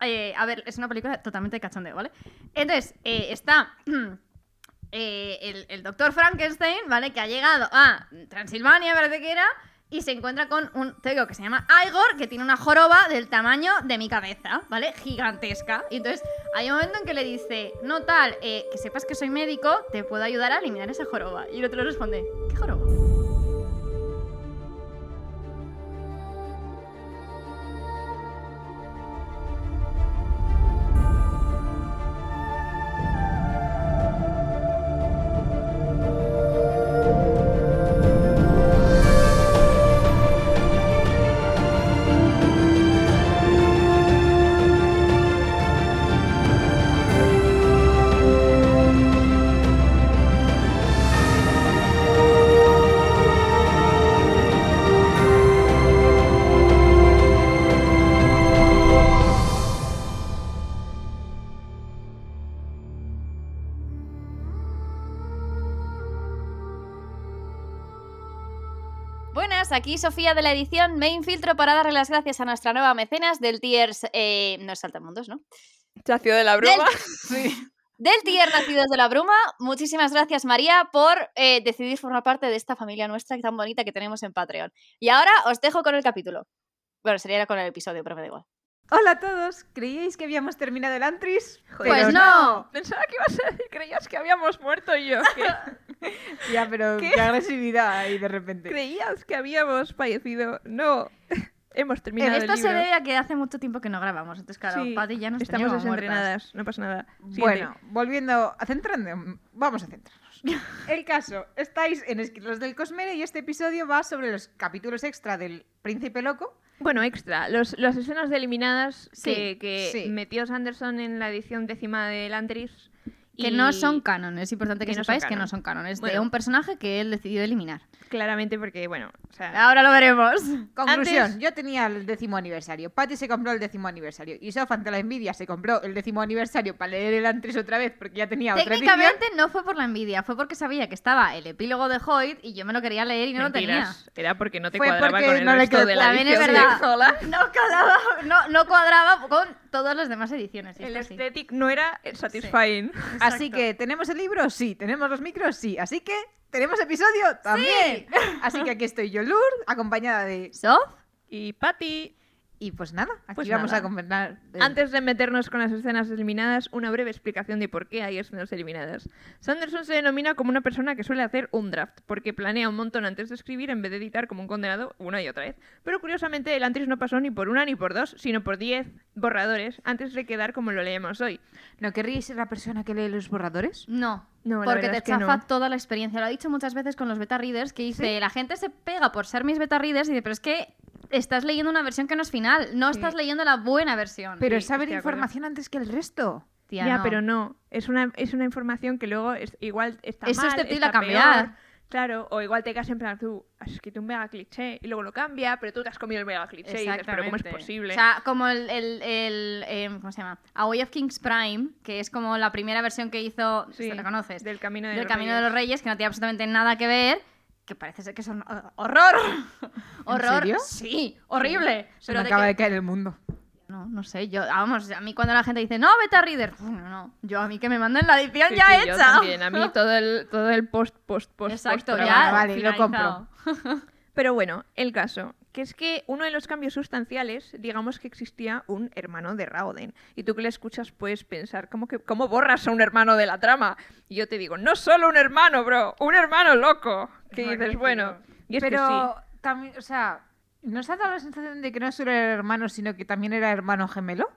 Eh, a ver, es una película totalmente de cachondeo, ¿vale? Entonces, eh, está eh, el, doctor Frankenstein, ¿vale? Que ha llegado a Transilvania, parece que era, y se encuentra con un tego que se llama Igor, que tiene una joroba del tamaño de mi cabeza, ¿vale? Gigantesca. Y entonces hay un momento en que le dice, no tal, que sepas que soy médico, te puedo ayudar a eliminar esa joroba. Y el otro le responde, ¿qué joroba? Sofía de la edición Me Infiltro para darle las gracias a nuestra nueva mecenas del Tiers... Eh, no es Saltamundos, ¿no? Chacio de la broma. Del Tier Nacidos de la Bruma. Muchísimas gracias, María, por eh, decidir formar parte de esta familia nuestra tan bonita que tenemos en Patreon. Y ahora os dejo con el capítulo. Bueno, sería con el episodio, pero me da igual. Hola a todos, ¿creíais que habíamos terminado el Antris? Pues Pero no. Pensaba que ibas a decir, creías que habíamos muerto y yo. que Ya, pero ¿Qué? qué, agresividad ahí de repente. creías que habíamos fallecido. No, hemos terminado Esto el se libro. debe a que hace mucho tiempo que no grabamos. Entonces, claro, Sí, Pati ya nos Estamos teníamos muertas. desenrenadas, no pasa nada. Siguiente. Bueno, volviendo a centrando, vamos a centrarnos. El caso, estáis en Esquilos del Cosmere y este episodio va sobre los capítulos extra del Príncipe Loco. Bueno, extra. Los, las escenas de eliminadas Sí, que, que sí. metió Sanderson en la edición décima del Antris. Que y no son canon, es importante que, que no son sepáis que no son canon. Es de un personaje que él decidió eliminar. Claramente porque, bueno, o sea... Ahora lo veremos. Conclusión, Antes- yo tenía el décimo aniversario, Patty se compró el décimo aniversario y Sof ante la envidia se compró el décimo aniversario para leer el Antris otra vez porque ya tenía otra edición. Técnicamente no fue por la envidia, fue porque sabía que estaba el epílogo de Hoyt y yo me lo quería leer y no lo tenía. mentiras. Era porque no te Fue cuadraba porque con el no le resto quedó de la También es edición verdad. No cuadraba, no, no cuadraba con todas las demás ediciones. El esto sí. aesthetic no era satisfying. Así Exacto. que, ¿tenemos el libro? Sí. ¿Tenemos los micros? Sí. Así que, ¿tenemos episodio? También. Así que aquí estoy yo, Lur, acompañada de... ¿Sof? Y Patty, Y pues nada, aquí Pues vamos nada. a comentar... de- antes de meternos con las escenas eliminadas, una breve explicación de por qué hay escenas eliminadas. Sanderson se denomina como una persona que suele hacer un draft, porque planea un montón antes de escribir en vez de editar como un condenado una y otra vez. Pero curiosamente, el Antris no pasó ni por una ni por dos, sino por diez borradores antes de quedar como lo leemos hoy. ¿No querríais ser la persona que lee los borradores? No. No, porque te chafa no. toda la experiencia. Lo ha dicho muchas veces con los beta readers, que dice, la gente se pega por ser mis beta readers y dice, pero es que estás leyendo una versión que no es final, no Sí. estás leyendo la buena versión. Pero Sí, es saber de información antes que el resto. Tía, ya, no. pero no. Es una, es una información que luego es, igual está Es mal, susceptible está a cambiar. peor. Claro, o igual te quedas en plan, tú has escrito un mega cliché y luego lo cambia, pero tú te has comido el mega cliché y dices, pero ¿cómo es posible? O sea, como el, el, el, em, ¿cómo se llama? A Way of Kings Prime, que es como la primera versión que hizo, Sí, ¿se la conoces? Del Camino de Del los Camino de Reyes. los Reyes, que no tiene absolutamente nada que ver, que parece ser que son horror. horror. serio? Sí, horrible. Se Pero me de acaba que- de caer el mundo. No, no sé, yo, vamos, a mí cuando la gente dice, no, beta reader, no, no, yo a mí que me manden la edición Sí, ya sí, yo hecha. también. A mí todo el, todo el post, post, post, Exacto, post ya. vale, lo finalizado. Pero bueno, el caso, que es que uno de los cambios sustanciales, digamos que existía un hermano de Raoden. Y tú que le escuchas puedes pensar, ¿cómo, que, ¿cómo borras a un hermano de la trama? Y yo te digo, no solo un hermano, bro, un hermano loco. Que dices, bueno, y es que Pero sí. también, o sea, ¿nos ha dado la sensación de que no solo era hermano, sino que también era hermano gemelo?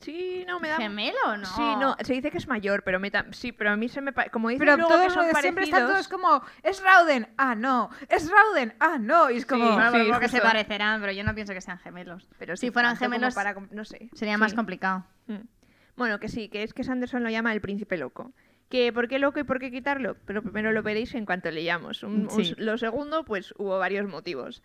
Sí, no me da... ¿Gemelo o no? Sí, no, se dice que es mayor, pero me sí, pero a mí se me pa- como dicen Pero luego todos que son lo- siempre están parecidos, todos como, es Rauden, ah, no, es Rauden, ah, no, y es como... Sí, Bueno, sí, porque se parecerán, pero yo no pienso que sean gemelos. pero si sí fueran gemelos, para no sé. sería más Sí. complicado. Mm. Bueno, que sí, que es que Sanderson lo llama el príncipe loco. Que ¿Por qué loco y por qué quitarlo? Pero primero lo veréis en cuanto leamos. Un- un- lo segundo, pues hubo varios motivos.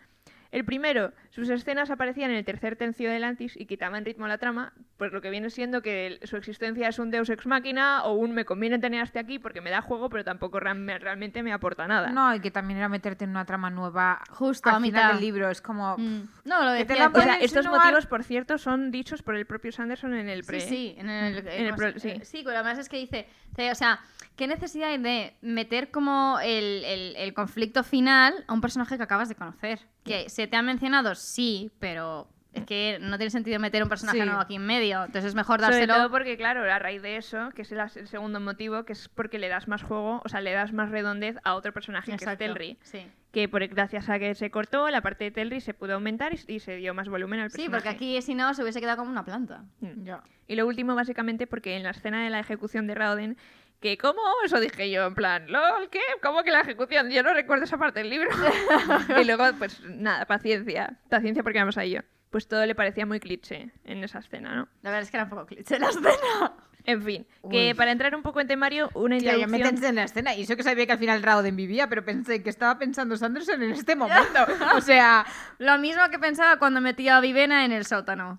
El primero, sus escenas aparecían en el tercer tercio del Antis y quitaban ritmo a la trama, pues lo que viene siendo que su existencia es un deus ex máquina o un me conviene tener hasta aquí porque me da juego, pero tampoco realmente me aporta nada. No, y que también era meterte en una trama nueva Justo a al final mitad. del libro. Es como... Mm. No, lo te la O sea, pueden estos insinuar- motivos, por cierto, son dichos por el propio Sanderson en el pre. Sí, sí, en el, En el ¿cómo pro- se- sí. eh, sí, pero además es que dice, o sea, ¿qué necesidad hay de meter como el, el- el conflicto final a un personaje que acabas de conocer? Que se te ha mencionado, sí, pero es que no tiene sentido meter un personaje Sí. nuevo aquí en medio, entonces es mejor Sobre dárselo... todo porque, claro, a raíz de eso, que es el, el segundo motivo, que es porque le das más juego, o sea, le das más redondez a otro personaje que es Exacto, Telri. Sí. Que por, gracias a que se cortó, la parte de Telri se pudo aumentar y, y se dio más volumen al Sí, personaje. porque aquí si no se hubiese quedado como una planta. Mm. Ya. Y lo último, básicamente, porque en la escena de la ejecución de Raoden, que ¿cómo? Eso dije yo, en plan, ¿lol? ¿Qué? ¿Cómo que la ejecución? Yo no recuerdo esa parte del libro. y luego, pues nada, paciencia. Paciencia porque vamos a ello. Pues todo le parecía muy cliché en esa escena, ¿no? La verdad es que era un poco cliché la escena. En fin, que para entrar un poco en temario, una Tía, introducción... métanse en la escena. Y eso que sabía que al final Rauden vivía, pero pensé que estaba pensando Sanderson en este momento. O sea, Lo mismo que pensaba cuando metía a Vivena en el sótano.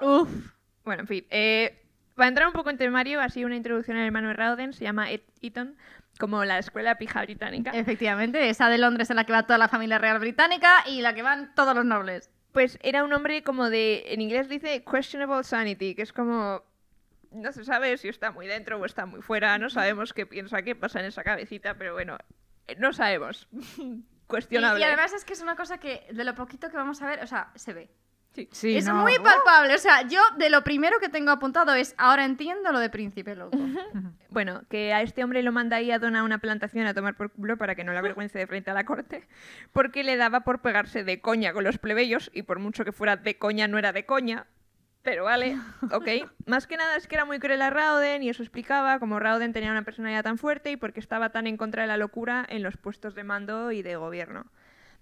Uf. Bueno, en fin. eh, para entrar un poco en temario, así una introducción al hermano de Raoden, se llama Ed- Eton, como la escuela pija británica. Efectivamente, esa de Londres en la que va toda la familia real británica y la que van todos los nobles. Pues era un hombre como de, en inglés dice questionable sanity, que es como, no se sabe si está muy dentro o está muy fuera, no sabemos qué piensa, qué pasa en esa cabecita, pero bueno, eh, no sabemos. Y, Cuestionable. y además es que es una cosa que de lo poquito que vamos a ver, o sea, se ve. Sí, es no. muy palpable, o sea, yo de lo primero que tengo apuntado es, ahora entiendo lo de príncipe loco. Bueno, que a este hombre lo manda ahí a donar una plantación a tomar por culo para que no le avergüence de frente a la corte, porque le daba por pegarse de coña con los plebeyos, y por mucho que fuera de coña, no era de coña. Pero vale, ok. Más que nada es que era muy cruel a Rauden y eso explicaba cómo Rauden tenía una personalidad tan fuerte y porque estaba tan en contra de la locura en los puestos de mando y de gobierno.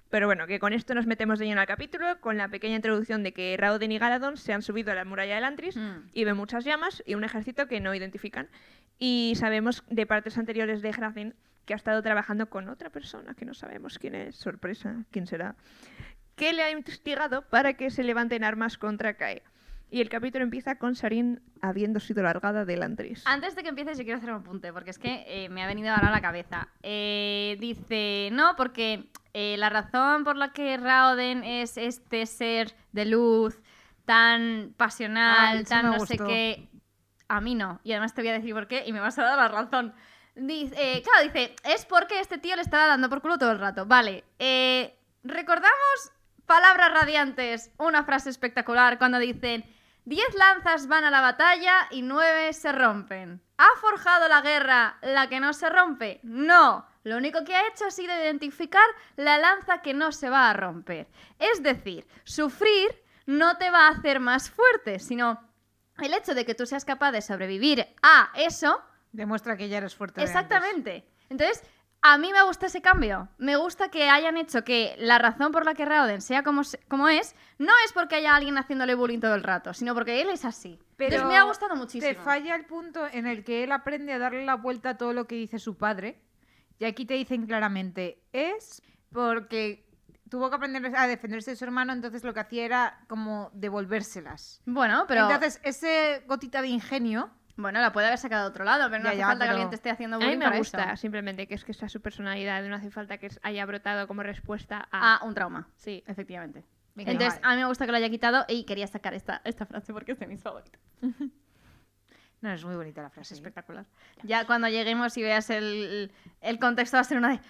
Pero bueno, que con esto nos metemos de lleno al capítulo, con la pequeña introducción de que Rauden y Galadon se han subido a la muralla de Lantris Mm. y ven muchas llamas y un ejército que no identifican. Y sabemos de partes anteriores de Hrafin que ha estado trabajando con otra persona que no sabemos quién es, sorpresa, quién será, que le ha investigado para que se levanten armas contra Kae. Y el capítulo empieza con Sarin habiendo sido largada de Lantris. Antes de que empieces, yo quiero hacer un apunte, porque es que eh, me ha venido ahora a la cabeza. Eh, dice, no, porque eh, la razón por la que Raoden es este ser de luz tan pasional, Ay, tan no sé qué, a mí no. Y además te voy a decir por qué y me vas a dar la razón. Dice, claro, dice, es porque este tío le estaba dando por culo todo el rato. Vale, recordamos palabras radiantes, una frase espectacular cuando dicen, diez lanzas van a la batalla y nueve se rompen. ¿Ha forjado la guerra la que no se rompe? No. Lo único que ha hecho ha sido identificar la lanza que no se va a romper. Es decir, sufrir no te va a hacer más fuerte, sino el hecho de que tú seas capaz de sobrevivir a eso Demuestra que ya eres fuerte. antes. Exactamente. Entonces, a mí me gusta ese cambio. Me gusta que hayan hecho que la razón por la que Rauden sea como, se- como es, no es porque haya alguien haciéndole bullying todo el rato, sino porque él es así. Pero Entonces, me ha gustado muchísimo. Te falla el punto en el que él aprende a darle la vuelta a todo lo que dice su padre. Y aquí te dicen claramente, es porque tuvo que aprender a defenderse de su hermano, entonces lo que hacía era como devolvérselas. Bueno, pero Entonces, ese gotita de ingenio, bueno, la puede haber sacado de otro lado, pero no Ya, hace ya, falta que alguien te esté haciendo A mí bullying me gusta eso. simplemente que es que sea su personalidad, no hace falta que haya brotado como respuesta a... a un trauma. Sí. Efectivamente. Entonces, a mí me gusta que lo haya quitado y quería sacar esta, esta frase porque es de mis favoritas. no es muy bonita la frase. Es ¿eh? espectacular. Ya cuando lleguemos y veas el, el contexto va a ser una de...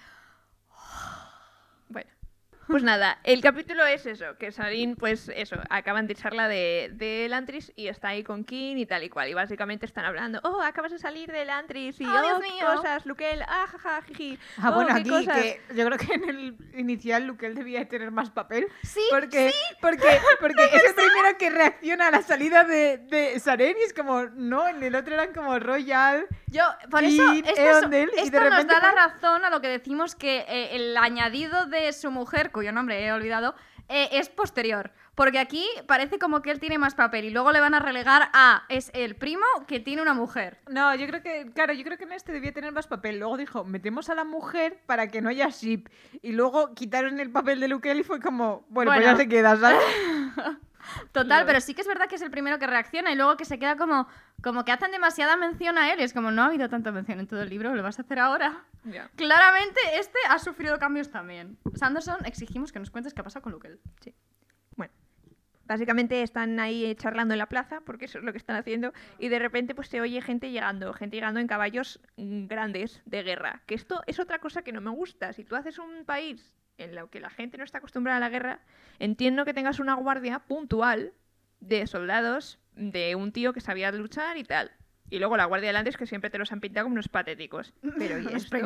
Pues nada, el capítulo es eso, que Sarin, pues eso, acaban de echarla de, de Lantris y está ahí con King y tal y cual. Y básicamente están hablando, oh, acabas de salir de Lantris y Oh, oh, Dios qué mío". cosas, Luquel, ah, jaja, jiji. Ah, oh, bueno, qué aquí cosas". que yo creo que en el inicial Luquel debía de tener más papel. Sí, Porque, porque, porque es el primero que reacciona a la salida de, de Saren y es como, no, en el otro eran como Royal. Yo, por eso, esto, Eondel, y de nos da la razón a lo que decimos que eh, el añadido de su mujer, cuyo nombre he olvidado, eh, es posterior. Porque aquí parece como que él tiene más papel y luego le van a relegar a es el primo que tiene una mujer. No, yo creo que, claro, yo creo que en este debía tener más papel. Luego dijo, metemos a la mujer para que no haya ship. Y luego quitaron el papel de Luquel y fue como, bueno, Bueno. pues ya se queda, ¿sabes? Total, pero sí que es verdad que es el primero que reacciona y luego que se queda como, como que hacen demasiada mención a él. y Es como, no ha habido tanta mención en todo el libro, ¿lo vas a hacer ahora? Claramente este ha sufrido cambios también. Sanderson, exigimos que nos cuentes qué ha pasado con Lukel. Bueno, básicamente están ahí charlando en la plaza, porque eso es lo que están haciendo, y de repente pues se oye gente llegando, gente llegando en caballos grandes de guerra. Que esto es otra cosa que no me gusta. Si tú haces un país en el que la gente no está acostumbrada a la guerra, entiendo que tengas una guardia puntual de soldados de un tío que sabía luchar y tal. Y luego la guardia delante es que siempre te los han pintado como unos patéticos. Pero ¿y esto?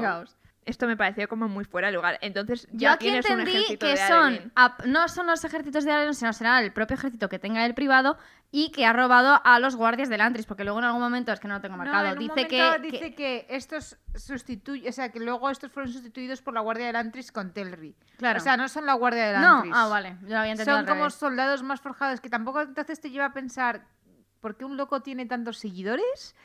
Esto me pareció como muy fuera de lugar. Entonces Yo ya aquí tienes un entendí ejército que de son, no son los ejércitos de Arelon, sino será el propio ejército que tenga el privado y que ha robado a los guardias del Antris, porque luego en algún momento, es que no lo tengo No, marcado, en un dice, que, dice que estos sustituye, o sea, que luego estos fueron sustituidos por la Guardia del Antris con Telri. Claro. O sea, no son la Guardia del No, Antris. ah, vale, yo lo había entendido Son al como revés. soldados más forjados que tampoco entonces te lleva a pensar ¿por qué un loco tiene tantos seguidores?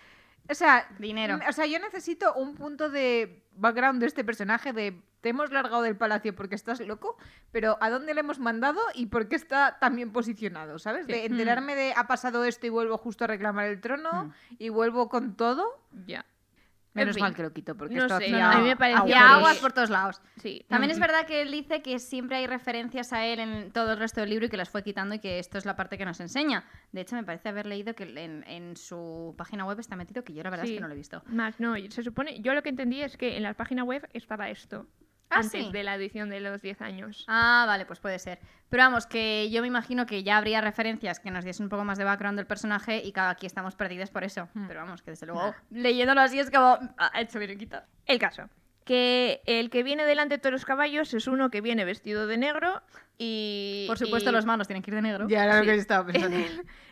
O sea, Dinero. O sea, yo necesito un punto de background de este personaje de te hemos largado del palacio porque estás loco, pero ¿a dónde le hemos mandado y por qué está tan bien posicionado? ¿Sabes? De enterarme de ha pasado esto y vuelvo justo a reclamar el trono y vuelvo con todo. Ya. Menos fin. mal que lo quito porque No esto sé, hacía a mí me Agujeros. aguas por todos lados. Sí. También Mm. es verdad que él dice que siempre hay referencias a él en todo el resto del libro y que las fue quitando y que esto es la parte que nos enseña. De hecho, me parece haber leído que en, en su página web está metido que yo la verdad es que no lo he visto. Más, no, se supone, yo lo que entendí es que en la página web estaba esto. Ah, antes sí. de la edición de los 10 años. Ah, vale, pues puede ser. Pero vamos, que yo me imagino que ya habría referencias que nos diesen un poco más de background del personaje y que aquí estamos perdidas por eso. Pero vamos, que desde luego, leyéndolo así es como... Ah, Ha hecho bien en quitar. El caso. Que el que viene delante de todos los caballos es uno que viene vestido de negro y... Por supuesto, y- los manos tienen que ir de negro. Ya era lo que estaba pensando.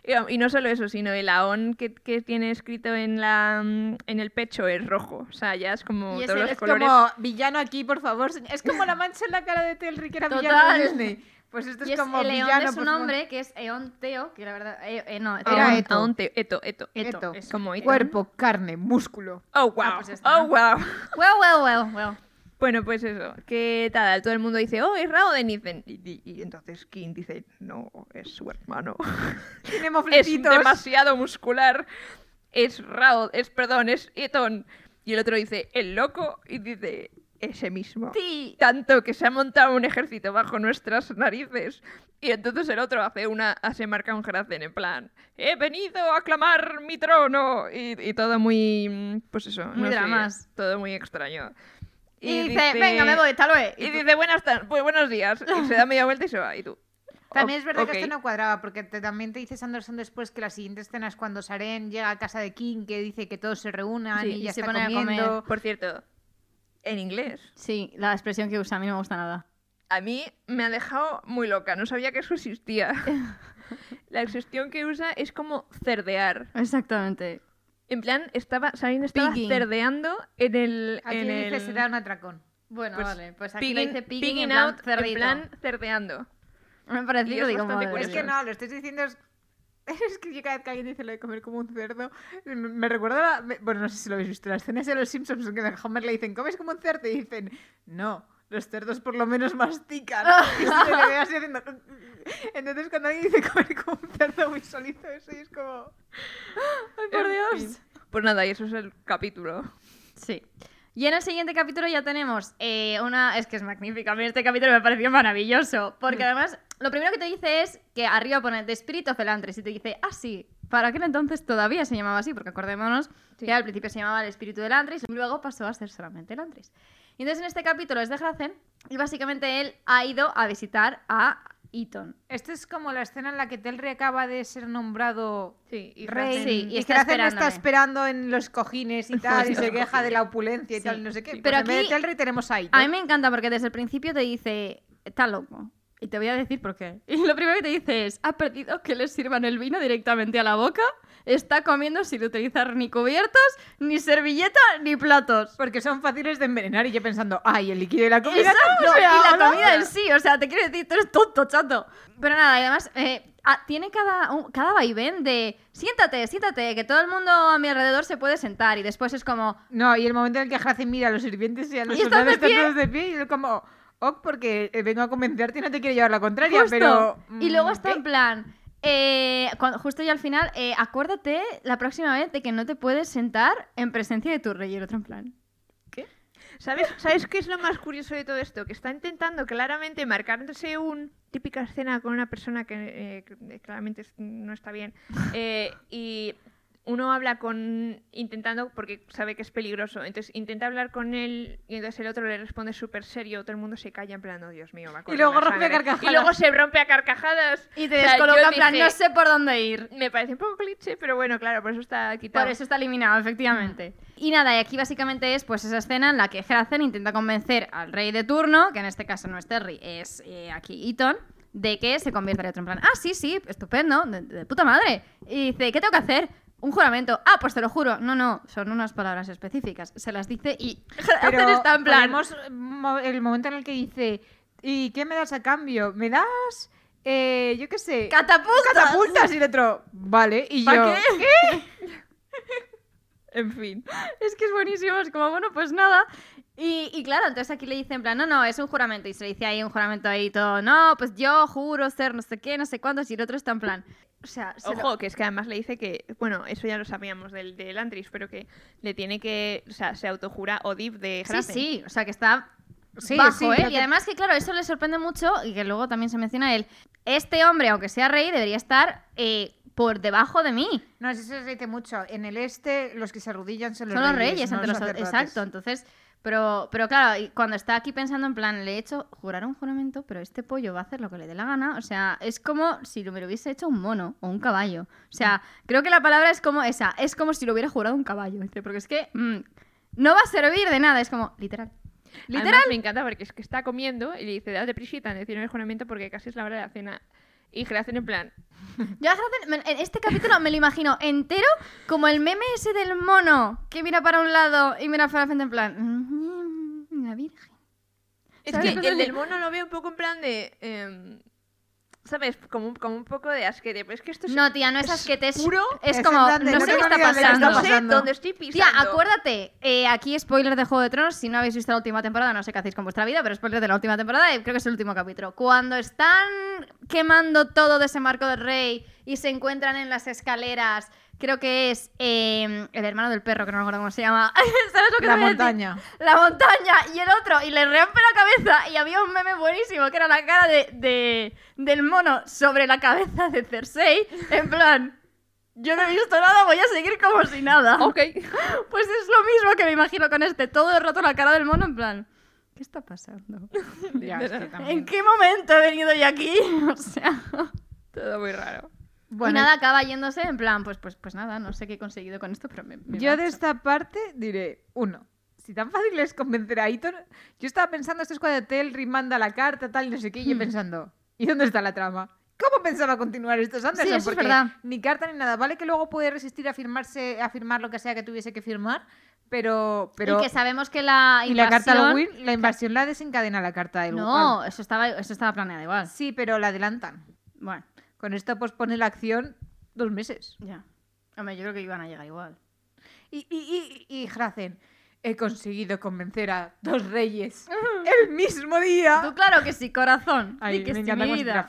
Y, y no solo eso, sino el aón que, que tiene escrito en, la, en el pecho es rojo. O sea, ya es como Y todos ese los es colores. como villano aquí, por favor. señor. Es como la mancha en la cara de Telri que era Total. villano de Disney. Pues esto Y es es como el León villano de su por favor. nombre, que es Eon Teo, que la verdad... eh, eh, no, Era Aón- Eto. Aón te- Eto, Eto. Eto, Eto. eso. Como Eto. Cuerpo, carne, músculo. Oh, wow. Ah, pues está. oh, wow. Well, well, well, well. Bueno, pues eso, que tal, todo el mundo dice, oh, es Rao de Niven. Y, y- y entonces King dice, no, es su hermano. Tiene es demasiado muscular. Es Rao, es, perdón, es Eton. Y el otro dice, el loco, y dice, ese mismo. Sí. Tanto que se ha montado un ejército bajo nuestras narices. Y entonces el otro hace una, se marca un Hrazen en plan, he venido a aclamar mi trono. Y, y todo muy, pues eso, Muy no sé, dramas. todo muy extraño. Y, dice, venga, me voy, tal vez. Y dice, buenas pues buenos días. Y se da media vuelta y se va. Y tú. También "Ok, es verdad ok". que esto no cuadraba, porque te- también te dice Sanderson después que la siguiente escena es cuando Saren llega a casa de King, que dice que todos se reúnan Sí, y y ya se está pone a comer. Por cierto, en inglés. Sí, la expresión que usa a mí no me gusta nada. A mí me ha dejado muy loca, no sabía que eso existía. La expresión que usa es como cerdear. Exactamente. En plan, estaba, Sabine estaba Pigging. cerdeando en el. Aquí en dice el... se da un atracón. Bueno, pues, vale, pues aquí pigging- le dice pigging pigging en plan out, en cerdito. plan cerdeando. Me ha parecido, es digo, madre Es que no, lo estoy diciendo. Es, es que yo cada vez que alguien dice lo de comer como un cerdo, me, me recuerda. la- me- bueno, no sé si lo habéis visto. La escena esa de los Simpsons en que a Homer le dicen, ¿comes como un cerdo? Y dicen, no. Los cerdos por lo menos mastican. Y se le ve así haciendo. Entonces, cuando alguien dice comer como un cerdo, visualizo eso y es como. Ay, por En Dios. fin. Pues nada, y eso es el capítulo. Sí. Y en el siguiente capítulo ya tenemos eh, una... Es que es magnífica. A mí este capítulo me pareció maravilloso. Porque además, lo primero que te dice es que arriba pone The Spirit of Elantris. Y te dice, ah, sí. Para aquel entonces todavía se llamaba así. Porque acordémonos Sí. que al principio se llamaba el Espíritu de Elantris. Y luego pasó a ser solamente Elantris. Y entonces en este capítulo es de Hrazen. Y básicamente él ha ido a visitar a Eton. Esto es como la escena en la que Telri acaba de ser nombrado Sí, y rey Sí, y y, está que está esperando en los cojines y tal y se queja de la opulencia y Sí. tal, no sé qué. Sí. Pero Pero en vez aquí- de Telri tenemos a A Ito. mí me encanta porque desde el principio te dice, está loco. Y te voy a decir por qué. Y lo primero que te dice es, ha perdido que le sirvan el vino directamente a la boca, está comiendo sin utilizar ni cubiertos, ni servilleta, ni platos. Porque son fáciles de envenenar y yo pensando, ay, el líquido de la comida. Y la comida en sí, o sea, te quiero decir, tú eres tonto, chato. Pero nada, y además, eh, tiene cada, cada vaivén de, siéntate, siéntate, que todo el mundo a mi alrededor se puede sentar. Y después es como, No, y el momento en el que Hrazen mira a los sirvientes y a los soldados están todos de pie y yo como, ok, porque eh, vengo a convencerte y no te quiero llevar la contraria, Justo. pero... Y luego mm, está en ¿qué? plan. eh, cuando- justo ya al final, eh, acuérdate la próxima vez de que no te puedes sentar en presencia de tu rey y el otro en plan. ¿Sabes, ¿Sabes qué es lo más curioso de todo esto? Que está intentando claramente marcarse un típica escena con una persona que eh, claramente no está bien. eh, y uno habla con. intentando. porque sabe que es peligroso. Entonces intenta hablar con él y entonces el otro le responde súper serio. Todo el mundo se calla en plan, oh Dios mío, a correr luego rompe a sangre". carcajadas. Y luego se rompe a carcajadas. Y te O sea, descoloca en plan, dije, no sé por dónde ir. Me parece un poco cliché, pero bueno, claro, por eso está quitado. Por eso está eliminado, efectivamente. Y nada, y aquí básicamente es pues esa escena en la que Hrazen intenta convencer al rey de turno, que en este caso no es Terry, es eh, aquí Eton, de que se convierta en otro en plan, ah, sí, sí, estupendo, de, de puta madre. Y dice, ¿qué tengo que hacer? Un juramento. Ah, pues te lo juro. No, no, son unas palabras específicas. Se las dice y Pero está en plan... mo- el momento en el que dice, ¿y qué me das a cambio? ¿Me das, eh, yo qué sé, ¡Catapultas! catapultas? Y el otro, vale, y ¿Pa yo, qué? En fin. Es que es buenísimo, es como, bueno, pues nada. Y, y claro, entonces aquí le dice en plan, no, no, es un juramento. Y se le dice ahí un juramento ahí todo, no, pues yo juro ser no sé qué, no sé cuántos. Y el otro está en plan, o sea, se lo- Ojo, que es que además le dice que, bueno, eso ya lo sabíamos del, del Antris, pero que le tiene que, o sea, se autojura Odip de Sí, Hrazen. sí, o sea, que está Sí, bajo, sí, ¿eh? Y que- además que, claro, eso le sorprende mucho y que luego también se menciona él. Este hombre, aunque sea rey, debería estar eh, por debajo de mí. no, eso se dice mucho, en el este los que se arrodillan son los Son los reyes, reyes no entre los... sacerdotes. Exacto, entonces... Pero, pero claro, cuando está aquí pensando en plan, le he hecho jurar un juramento, pero este pollo va a hacer lo que le dé la gana. O sea, es como si lo me lo hubiese hecho un mono o un caballo. O sea, creo que la palabra es como esa. Es como si lo hubiera jurado un caballo. Porque es que mm, no va a servir de nada. Es como, literal. Literal. Literal. me encanta porque es que está comiendo y le dice, date prisita en decir el juramento porque casi es la hora de la cena. Y Hrazen en plan, Yo a Hrazen, en este capítulo me lo imagino entero como el meme ese del mono que mira para un lado y mira para la frente en plan. "Mm, La Virgen. Es ¿Sabes? que el del mono lo veo un poco en plan de. em, ¿Sabes? Como, un- como un poco de asquete. Pero es que esto es. No, tía, no es asquete, es puro. Es Es como, no no sé qué está pasando. no sé dónde estoy pisando. Tía, acuérdate, eh, aquí spoiler de Juego de Tronos, si no habéis visto la última temporada, no sé qué hacéis con vuestra vida, pero spoiler de la última temporada, y creo que es el último capítulo. Cuando están quemando todo de ese marco del rey y se encuentran en las escaleras, creo que es eh, el hermano del perro, que no me acuerdo cómo se llama. ¿Sabes lo que La montaña. La montaña y el otro, y le rompe la cabeza, y había un meme buenísimo, que era la cara de, de- del mono sobre la cabeza de Cersei, en plan... Yo no he visto nada, voy a seguir como si nada. Ok. Pues es lo mismo que me imagino con este. Todo el rato la cara del mono en plan... ¿Qué está pasando? Ya, es que también. ¿En qué momento he venido yo aquí? O sea... Todo muy raro. Y nada, acaba yéndose en plan, pues, pues, pues nada, no sé qué he conseguido con esto, pero me... me Yo de esta parte diré, uno, si tan fácil es convencer a Aitor, yo estaba pensando, esto es cuando Telri manda la carta, tal, no sé qué, y yo Hmm. pensando, ¿y dónde está la trama? ¿Cómo pensaba continuar esto? Sí, eso es verdad. ni carta ni nada. Vale que luego puede resistir a firmarse, a firmar lo que sea que tuviese que firmar, pero... pero Y que sabemos que la y la carta invasión- de Will, la invasión la desencadena la carta del No, eso estaba, eso estaba planeado igual. Sí, pero la adelantan. Bueno, Con esto pospone la acción dos meses. ya. Hombre, yo creo que iban a llegar igual. Y, y, y, y Hrazen, he conseguido convencer a dos reyes el mismo día. Tú claro que sí, corazón. Ay, Di que me sí, mi vida.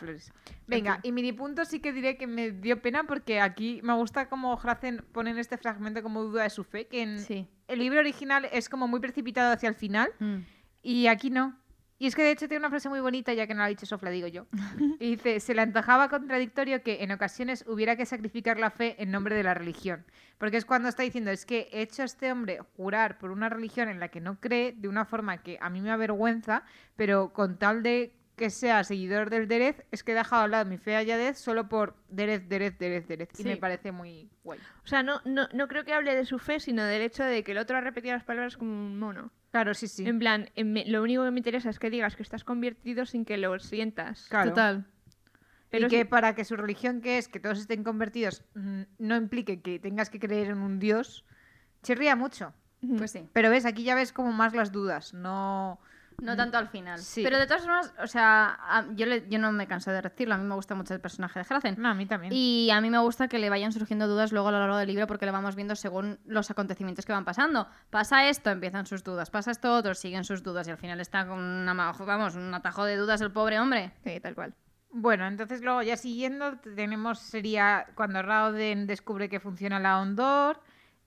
Venga, y mi punto sí que diré que me dio pena porque aquí me gusta como Hrazen pone en este fragmento como duda de su fe, que en Sí. el libro original es como muy precipitado hacia el final Mm. y aquí no. Y es que de hecho tiene una frase muy bonita, ya que no la ha dicho Sof, la digo yo. Y dice, se le antojaba contradictorio que en ocasiones hubiera que sacrificar la fe en nombre de la religión. Porque es cuando está diciendo, es que he hecho a este hombre jurar por una religión en la que no cree de una forma que a mí me avergüenza, pero con tal de que sea seguidor del Derez, es que he dejado a lado mi fe a Yadez solo por Derez, Derez, Derez, Derez. Y me parece muy guay. O sea, no, no, no creo que hable de su fe, sino del hecho de que el otro ha repetido las palabras como un mono. Claro, sí, sí. En plan, en me- lo único que me interesa es que digas que estás convertido sin que lo sientas. Claro. Total. Pero y que para que su religión, que es que todos estén convertidos, mm, no implique que tengas que creer en un dios, chirría mucho. Pues sí. Pero ves, aquí ya ves como más las dudas, no... No tanto al final. Sí. Pero de todas formas, o sea, a- yo, le- yo no me canso de decirlo. A mí me gusta mucho el personaje de Hrazen. No, a mí también. Y a mí me gusta que le vayan surgiendo dudas luego a lo largo del libro porque lo vamos viendo según los acontecimientos que van pasando. Pasa esto, empiezan sus dudas. Pasa esto otro, siguen sus dudas. Y al final está con una, ma- vamos, un atajo de dudas el pobre hombre. Sí, tal cual. Bueno, entonces luego ya siguiendo tenemos sería cuando Rauden descubre que funciona la Ondor,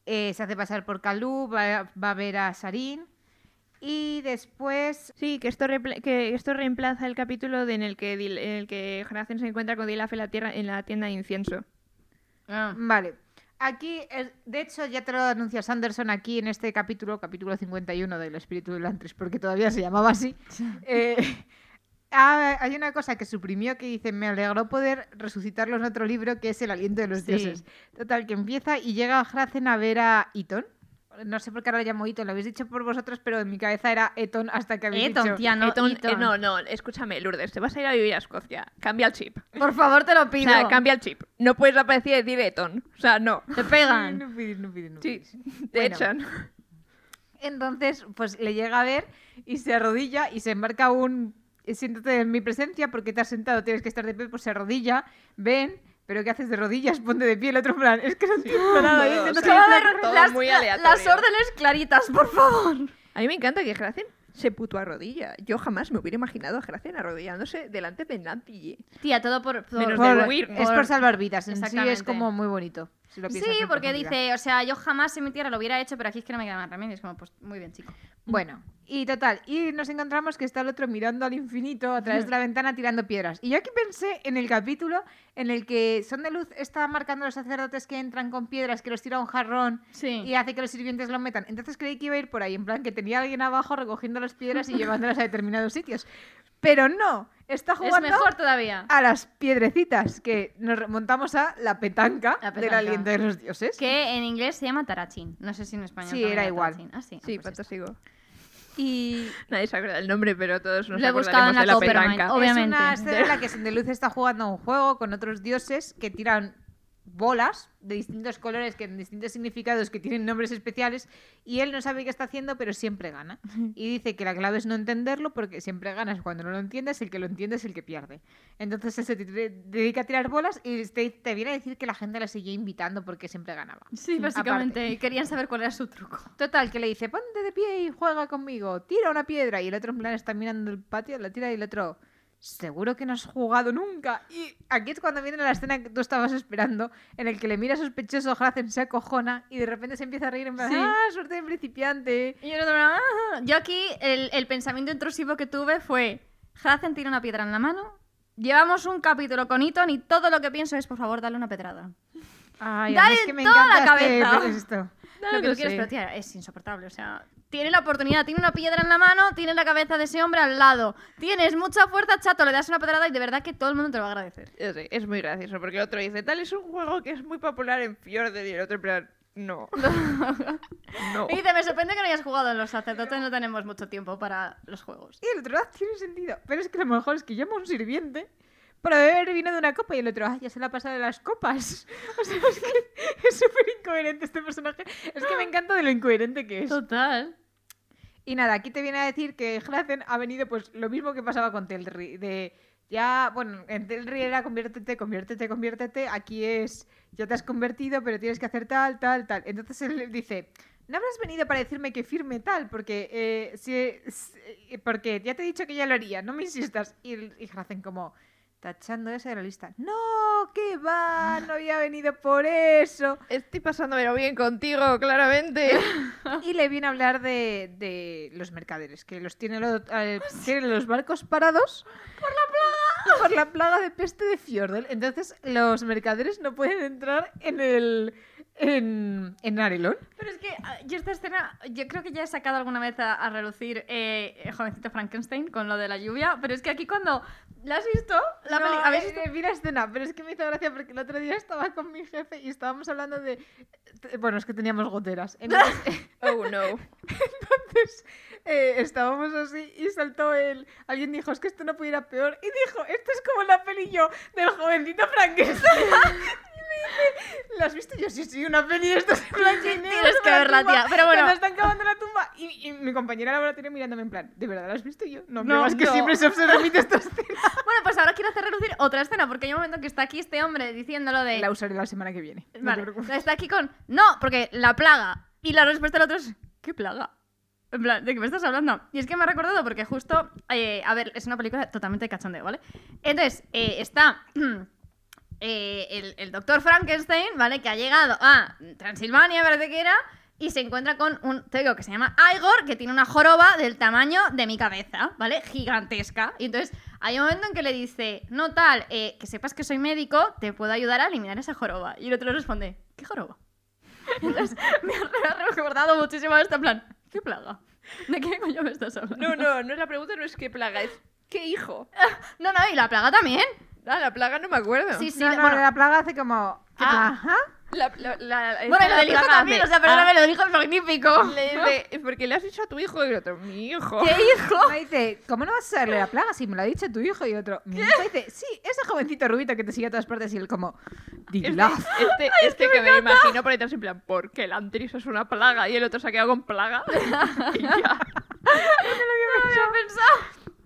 eh, se hace pasar por Kalú, va, va a ver a Sarin y después Sí, que esto, que esto reemplaza el capítulo de- en el que, Dil- en el que se encuentra con Dilaf en la, tierra, en la tienda de incienso. Ah. Vale. Aquí, de hecho, ya te lo anuncia Sanderson aquí en este capítulo, capítulo 51 del Espíritu del Antris, porque todavía se llamaba así. Eh, hay una cosa que suprimió que dice, me alegró poder resucitarlo en otro libro, que es El aliento de los Sí. dioses. Total, que empieza y llega Hracen a ver a Iton. No sé por qué ahora lo llamo lo habéis dicho por vosotros, pero en mi cabeza era Eton hasta que habéis Eton, dicho... tía, no, Eton- Eton. eh, no, no, escúchame, Lourdes, te vas a ir a vivir a Escocia. Cambia el chip. Por favor, te lo O pido. sea, cambia el chip. No puedes aparecer y decir Eton. O sea, no. Te pegan. No pides, no pides, no Sí, pides. te Bueno. echan. Entonces, pues le llega a ver y se arrodilla y se embarca un siéntate en mi presencia porque te has sentado, tienes que estar de pie, pues se arrodilla, ven, pero ¿qué haces de rodillas? Ponte de pie, el otro en plan, es que no entiendo nada, todo, dice, no o sé sea, Acaba qué de hacer. ver todo las, muy la- aleatorio. las órdenes claritas, por favor. A mí me encanta que Hracen se puto arrodilla. Yo jamás me hubiera imaginado a Hracen arrodillándose delante de nadie. Tía, todo por... por- Menos Por- de Wyrm. es por salvar vidas, en sí es como muy bonito. si lo Sí, porque dice, o sea, yo jamás en mi tierra lo hubiera hecho, pero aquí es que no me queda más remedio. Es como, pues, muy bien, chico. Bueno, y total, y nos encontramos que está el otro mirando al infinito a través de la ventana tirando piedras. Y yo aquí pensé en el capítulo en el que Son de Luz está marcando a los sacerdotes que entran con piedras, que los tira a un jarrón Sí. y hace que los sirvientes lo metan. Entonces creí que iba a ir por ahí, en plan que tenía alguien abajo recogiendo las piedras y llevándolas a determinados sitios. Pero no, está Es jugando mejor todavía. a las piedrecitas, que nos remontamos a la petanca, La del petanca. aliento de los dioses. Que en inglés se llama tarachín. No sé si en español Sí, era igual. Ah, sí. Sí, Ah, pues fantástico. Y Nadie se acuerda del nombre, pero todos nos Lo he buscado acordaremos la de la petanca. obviamente. Es una escena en la que Sendeluz está jugando a un juego con otros dioses que tiran bolas de distintos colores, que distintos significados, que tienen nombres especiales, y él no sabe qué está haciendo, pero siempre gana. Y dice que la clave es no entenderlo, porque siempre ganas cuando no lo entiendes, el que lo entiende es el que pierde. Entonces él se dedica a tirar bolas y te, te viene a decir que la gente le seguía invitando porque siempre ganaba. Sí, básicamente. Y querían saber cuál era su truco. Total, que le dice, ponte de pie y juega conmigo, tira una piedra. Y el otro en plan está mirando el patio, la tira y el otro, seguro que no has jugado nunca. Y aquí es cuando viene la escena que tú estabas esperando, en el que le mira sospechoso, Hracen se acojona y de repente se empieza a reír en plan, Sí. ah, suerte de principiante. Y yo, "Ah". Yo aquí, el, el pensamiento intrusivo que tuve fue: Hacen tiene una piedra en la mano. Llevamos un capítulo con Eton y todo lo que pienso es, por favor, dale una pedrada. Ay, Dale es que me toda la este- cabeza. esto. Lo que no tú quieres, pero tía, es insoportable. O sea, tiene la oportunidad, tiene una piedra en la mano, tiene la cabeza de ese hombre al lado. Tienes mucha fuerza, chato, le das una pedrada y de verdad que todo el mundo te lo va a agradecer. Yo sé, es muy gracioso porque el otro dice, tal es un juego que es muy popular en Fjord y el otro en plan, no. no. Y dice, me sorprende que no hayas jugado en los sacerdotes, no tenemos mucho tiempo para los juegos. Y el otro, ah, tiene sentido. Pero es que lo mejor es que llama a un sirviente para beber vino de una copa y el otro, ah, ya se la ha pasado de las copas. O sea, es que es súper incoherente este personaje. Es que me encanta de lo incoherente que es. Total. Y nada, aquí te viene a decir que Hracen ha venido pues lo mismo que pasaba con Telri, de ya, bueno, en Telri era conviértete, conviértete, conviértete, aquí es ya te has convertido, pero tienes que hacer tal, tal, tal. Entonces él dice, no habrás venido para decirme que firme tal, porque eh, si, si- porque ya te he dicho que ya lo haría, no me insistas. Y, y Hracen como tachando eso de la lista. No, que va, no había venido por eso. Estoy pasándomelo bien contigo, claramente. Y le viene a hablar de, de los mercaderes, que los tiene, lo- eh, tiene los barcos parados por la plaga. Por la plaga de peste de Fjordel. Entonces los mercaderes no pueden entrar en el en, en Arelon. Pero es que ah, yo esta escena, yo creo que ya he sacado alguna vez a, a relucir eh, el jovencito Frankenstein con lo de la lluvia, pero es que aquí cuando... ¿La has visto? La No, ¿Habéis eh, visto? eh, vi la escena, pero es que me hizo gracia porque el otro día estaba con mi jefe y estábamos hablando de... Bueno, es que teníamos goteras. Entonces, Oh, no. Entonces eh, estábamos así y saltó él. Alguien dijo, es que esto no puede ir a peor. Y dijo, esto es como la peli yo del jovencito Frankenstein. ¿la has visto? Yo sí, sí, una peli de estos en blanco y negro Tienes que verla, tía. Pero bueno. Cuando están cavando la tumba. Y, y mi compañera de laboratorio mirándome en plan, ¿de verdad la has visto Y yo? No, No, no, es que no. siempre se se repite esta escena. Bueno, pues ahora quiero hacer relucir otra escena, porque hay un momento que está aquí este hombre diciéndolo de... La usaré la semana que viene. no te Vale, preocupes. está aquí con... No, porque la plaga. Y la respuesta del otro es... ¿Qué plaga? En plan, ¿de qué me estás hablando? Y es que me ha recordado porque justo, eh, a ver, es una película totalmente de cachondeo, ¿vale? Entonces, eh, está eh, el, doctor Frankenstein, ¿vale? Que ha llegado a Transilvania, parece que era, y se encuentra con un tego que se llama Igor, que tiene una joroba del tamaño de mi cabeza, ¿vale? Gigantesca. Y entonces hay un momento en que le dice, no tal, que sepas que soy médico, te puedo ayudar a eliminar esa joroba. Y el otro le responde, ¿qué joroba? Entonces me ha, recordado muchísimo esto, en plan, ¿qué plaga? ¿De qué coño me estás hablando? No, no, no es la pregunta, no es qué plaga, es qué hijo. No, no, y la plaga también. Ah, la plaga no me acuerdo. Sí, sí, no, no, bueno, la plaga hace como... Ah. Ajá. La, la, la- bueno, lo del hijo también, o sea, perdóname, ah, lo del hijo es magnífico. le dice, porque le has dicho a tu hijo y el otro, mi hijo. ¿Qué hijo? Me dice, ¿cómo no vas a saberle la plaga si me lo ha dicho tu hijo? Y otro, mi hijo dice, sí, ese jovencito rubito que te sigue a todas partes. Y él como, Este, Dilaf. este, este que me, imagino por detrás en plan, porque el Antris es una plaga y el otro se ha quedado con plaga. y ya.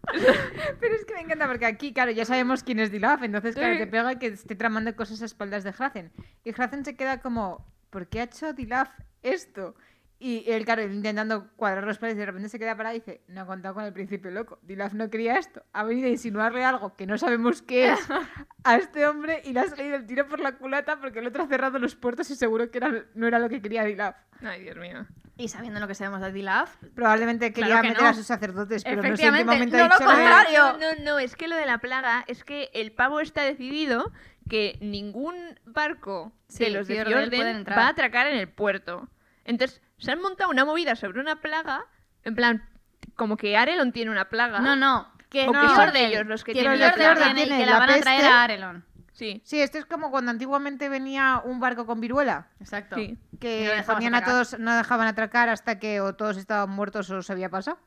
Pero es que me encanta porque aquí, claro, ya sabemos quién es Dilaf, entonces, claro, te pega que esté tramando cosas a espaldas de Hrazen. Y Hrazen se queda como, ¿por qué ha hecho Dilaf esto? Y él, claro, intentando cuadrar los planes y de repente se queda parado y dice, no ha contado con el principio loco. Dilaf no quería esto. Ha venido a insinuarle algo que no sabemos qué es a este hombre y le ha salido el tiro por la culata porque el otro ha cerrado los puertos y seguro que era, no era lo que quería Dilaf. Ay, Dios mío. Y sabiendo lo que sabemos de Dilaf, Probablemente quería Claro que meter no. a sus sacerdotes, pero no sé en qué momento no ha lo dicho lo de- contrario. No, no, no, es que lo de la plaga es que el pavo está decidido que ningún barco Sí, de los de Fjorden Fjorden pueden entrar. va a atracar en el puerto. Entonces, se han montado una movida sobre una plaga, en plan, como que Arelon tiene una plaga. no, no, que O no, que son Fjorden, ellos los que que tienen la plaga. tiene que la la van a traer a Arelon. Sí, Sí, esto es como cuando antiguamente venía un barco con viruela. Exacto. sí. que No ponían a todos, no dejaban atracar hasta que o todos estaban muertos o se había pasado.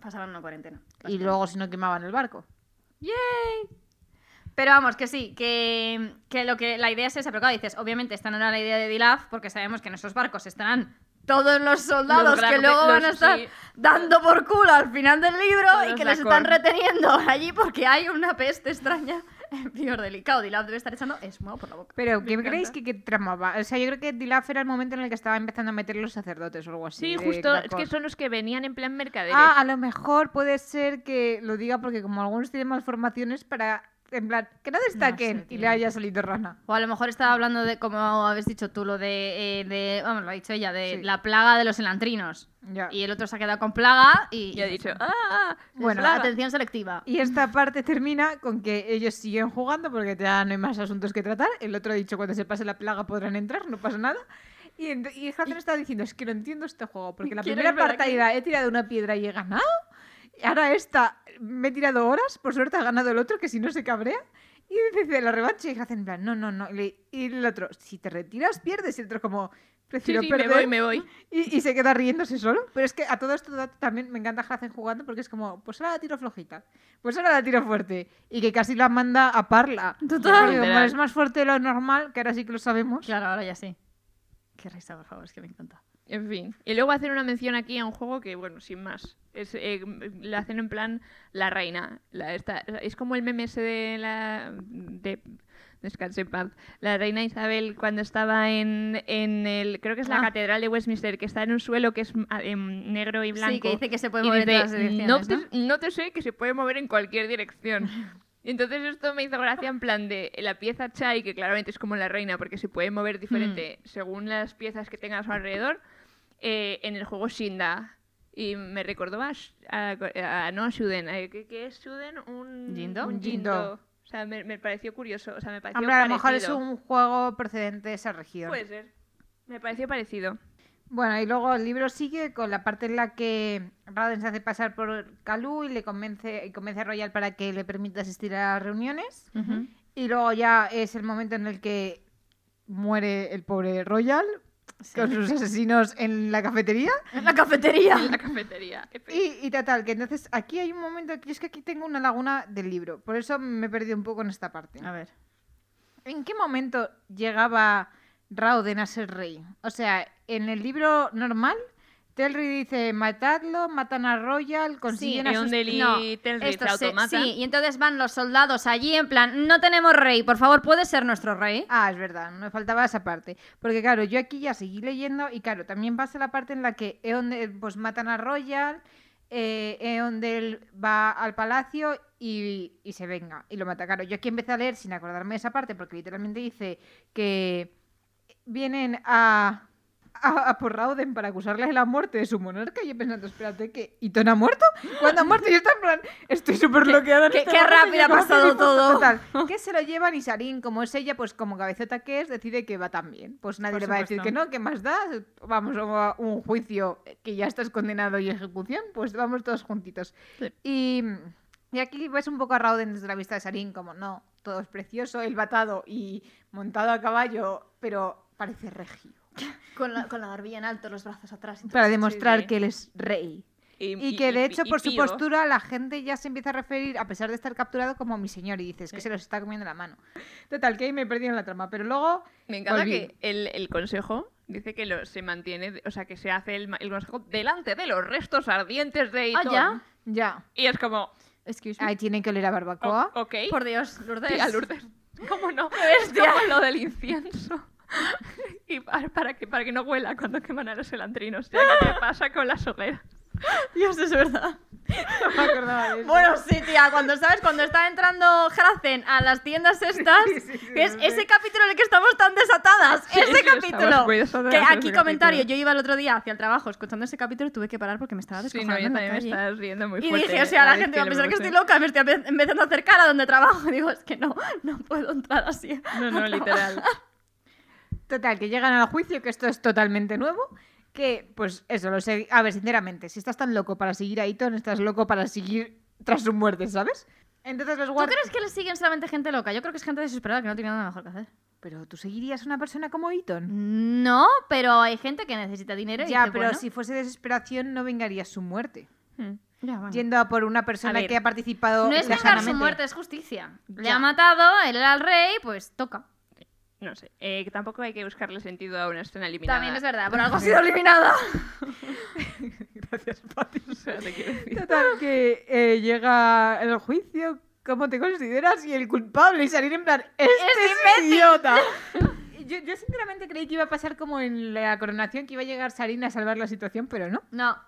Pasaban una cuarentena. Y luego si no quemaban el barco. Pero vamos, que sí, que, que lo que la idea es esa, pero claro, dices, obviamente esta no era la idea de Dilaf, porque sabemos que en esos barcos estarán todos los soldados Los que luego van a estar sí. dando por culo al final del libro Todos y que les están reteniendo allí porque hay una peste extraña en Fior delicado. Dilaf debe estar echando esmo por la boca. Pero, ¿qué creéis que, que tramaba? O sea, yo creo que Dilaf era el momento en el que estaba empezando a meter los sacerdotes o algo así. Sí, de justo, es que son los que venían en plan mercaderes. Ah, a lo mejor puede ser que lo diga porque como algunos tienen malformaciones para, en plan, que no destaquen sé, y le haya salido rana. O a lo mejor estaba hablando de, como habéis dicho tú, lo de, eh, de vamos, lo ha dicho ella, de Sí. la plaga de los elantrinos. Ya. Y el otro se ha quedado con plaga y... y ha dicho, ah, Bueno, plaga". atención selectiva. Y esta parte termina con que ellos siguen jugando porque ya no hay más asuntos que tratar. El otro ha dicho cuando se pase la plaga podrán entrar, no pasa nada. Y, y Hazen está diciendo, es que no entiendo este juego, porque la primera irme de aquí". partida he tirado una piedra y he ganado. Y ahora esta me he tirado horas, por suerte ha ganado el otro, que si no se cabrea. Y dice la revancha y Hazen en plan, no, no, no. Y, le- y el otro, si te retiras pierdes. Y el otro como, Sí, prefiero sí, me perder. voy, me voy. Y, y se queda riéndose solo. Pero es que a todo esto también me encanta Hazen jugando porque es como, pues ahora la tiro flojita, pues ahora la tiro fuerte. Y que casi la manda a Parla. Total. Literal. es más fuerte de lo normal, que ahora sí que lo sabemos. Claro, ahora ya sí. Qué risa, por favor, es que me encanta. En fin. Y luego hacer una mención aquí a un juego que, bueno, sin más. Es, eh, la hacen en plan la reina. La, esta- es como el meme ese de la. de Descanse en paz. La reina Isabel cuando estaba en, en el. Creo que es la Ah. catedral de Westminster, que está en un suelo que es em, negro y blanco. Sí, que dice que se puede mover en dice, todas las direcciones, no, ¿no? te, no te sé que se puede mover en cualquier dirección. Entonces esto me hizo gracia en plan de la pieza Chai, que claramente es como la reina porque se puede mover diferente Mm. según las piezas que tenga a su alrededor, eh, en el juego Shinda. Y me recordó a, a- a- no a Shuden, ¿qué, qué es Shuden? Un ¿Jindo? Un Jindo. Jindo. O sea, me, me pareció curioso. O sea, me pareció Hombre, a lo mejor es un juego procedente de esa región. Puede ser. Me pareció parecido. Bueno, y luego el libro sigue con la parte en la que Raden se hace pasar por Kalu y le convence, y convence a Royal para que le permita asistir a las reuniones. Y luego ya es el momento en el que muere el pobre Royal con sus asesinos en la cafetería. En la cafetería. En la cafetería. Y, y total, que entonces aquí hay un momento que es que aquí tengo una laguna del libro. Por eso me he perdido un poco en esta parte. A ver. ¿En qué momento llegaba Rauden a ser rey? O sea, en el libro normal Telri dice, matadlo, matan a Royal, consiguen a sus... Eondel y No, Telri esto se se- automatan. Sí, y entonces van los soldados allí en plan, no tenemos rey, por favor, ¿puede ser nuestro rey? Ah, es verdad, me faltaba esa parte. Porque claro, yo aquí ya seguí leyendo y claro, también pasa la parte en la que Eondel, pues matan a Royal, eh, Eondel va al palacio y, y se venga y lo mata. Claro, yo aquí empecé a leer sin acordarme de esa parte porque literalmente dice que vienen a, a, a por Rauden para acusarle de la muerte de su monarca y yo pensando, espérate, que ¿Iton ha muerto? ¿Cuándo ha muerto? Y yo estaba en plan, estoy súper bloqueada. qué- qué rápido ha ¿cómo pasado todo? Total, que se lo llevan y Sarin, como es ella, pues como cabezota que es, decide que va también. Pues nadie Por le va a decir que no, que más da, vamos a un juicio que ya estás condenado y ejecución, pues vamos todos juntitos. Sí. Y, y aquí ves un poco a Rauden desde la vista de Sarin, como no, todo es precioso, el batado y montado a caballo, pero parece regio. Con la, con la barbilla en alto, los brazos atrás. y todo. Para demostrar sí. que él es rey. Y, Y que de hecho, y por su pío. postura, la gente ya se empieza a referir, a pesar de estar capturado, como mi señor. Y dices que se los está comiendo la mano. Total, que ahí me perdí en la trama. Pero luego. Me encanta volví. que el, el consejo dice que lo, se mantiene, o sea, que se hace el, el consejo delante de los restos ardientes de Ah, Iton. ya. Ya. Y es como, Excuse me. Ahí tienen que oler a barbacoa. o- ok, Por Dios, Lourdes. tía Lourdes. ¿Cómo no? Es como lo del incienso. y para, para que, para que no huela cuando queman a los elantrinos. Ya, ¿Qué pasa con las hogueras? Dios, es verdad. No me acordaba de eso. Bueno, sí, tía, cuando sabes, cuando está entrando Hracen a las tiendas estas, Sí, sí, sí, que es ese capítulo en el que estamos tan desatadas, Sí, ese sí, capítulo. desatadas Que aquí comentario, capítulo. yo iba el otro día hacia el trabajo escuchando ese capítulo y tuve que parar porque me estaba Sí, descojonando no, yo también me riendo muy Y fuerte. dije, o sea, la gente va a pensar que estoy loca, me estoy empe- empezando a acercar a donde trabajo. Digo, es que no, no puedo entrar así. No, no, literal. Total, que llegan al juicio, que esto es totalmente nuevo. Que, pues eso, lo sé. A ver, sinceramente, si estás tan loco para seguir a Iton, estás loco para seguir tras su muerte, ¿sabes? Entonces los ¿Tú guardias. crees que le siguen solamente gente loca? Yo creo que es gente desesperada que no tiene nada mejor que hacer. Pero tú seguirías a una persona como Iton. No, pero hay gente que necesita dinero y Ya, dice, pero bueno, si fuese desesperación, no vengaría su muerte. Hmm. ya, bueno. Yendo a por una persona A ver, que ha participado. No es vengar su muerte, es justicia. Le ha matado, él era el rey, pues toca. No sé, eh, que tampoco hay que buscarle sentido a una escena eliminada. También es verdad, por algo ha sido eliminada. Gracias, Pati. O sea, te quiero decir. Total, que eh, llega el juicio. ¿Cómo te consideras? Y el culpable y salir en plan, este es idiota. Yo, yo sinceramente creí que iba a pasar como en la coronación, que iba a llegar Sarina a salvar la situación, pero no. No,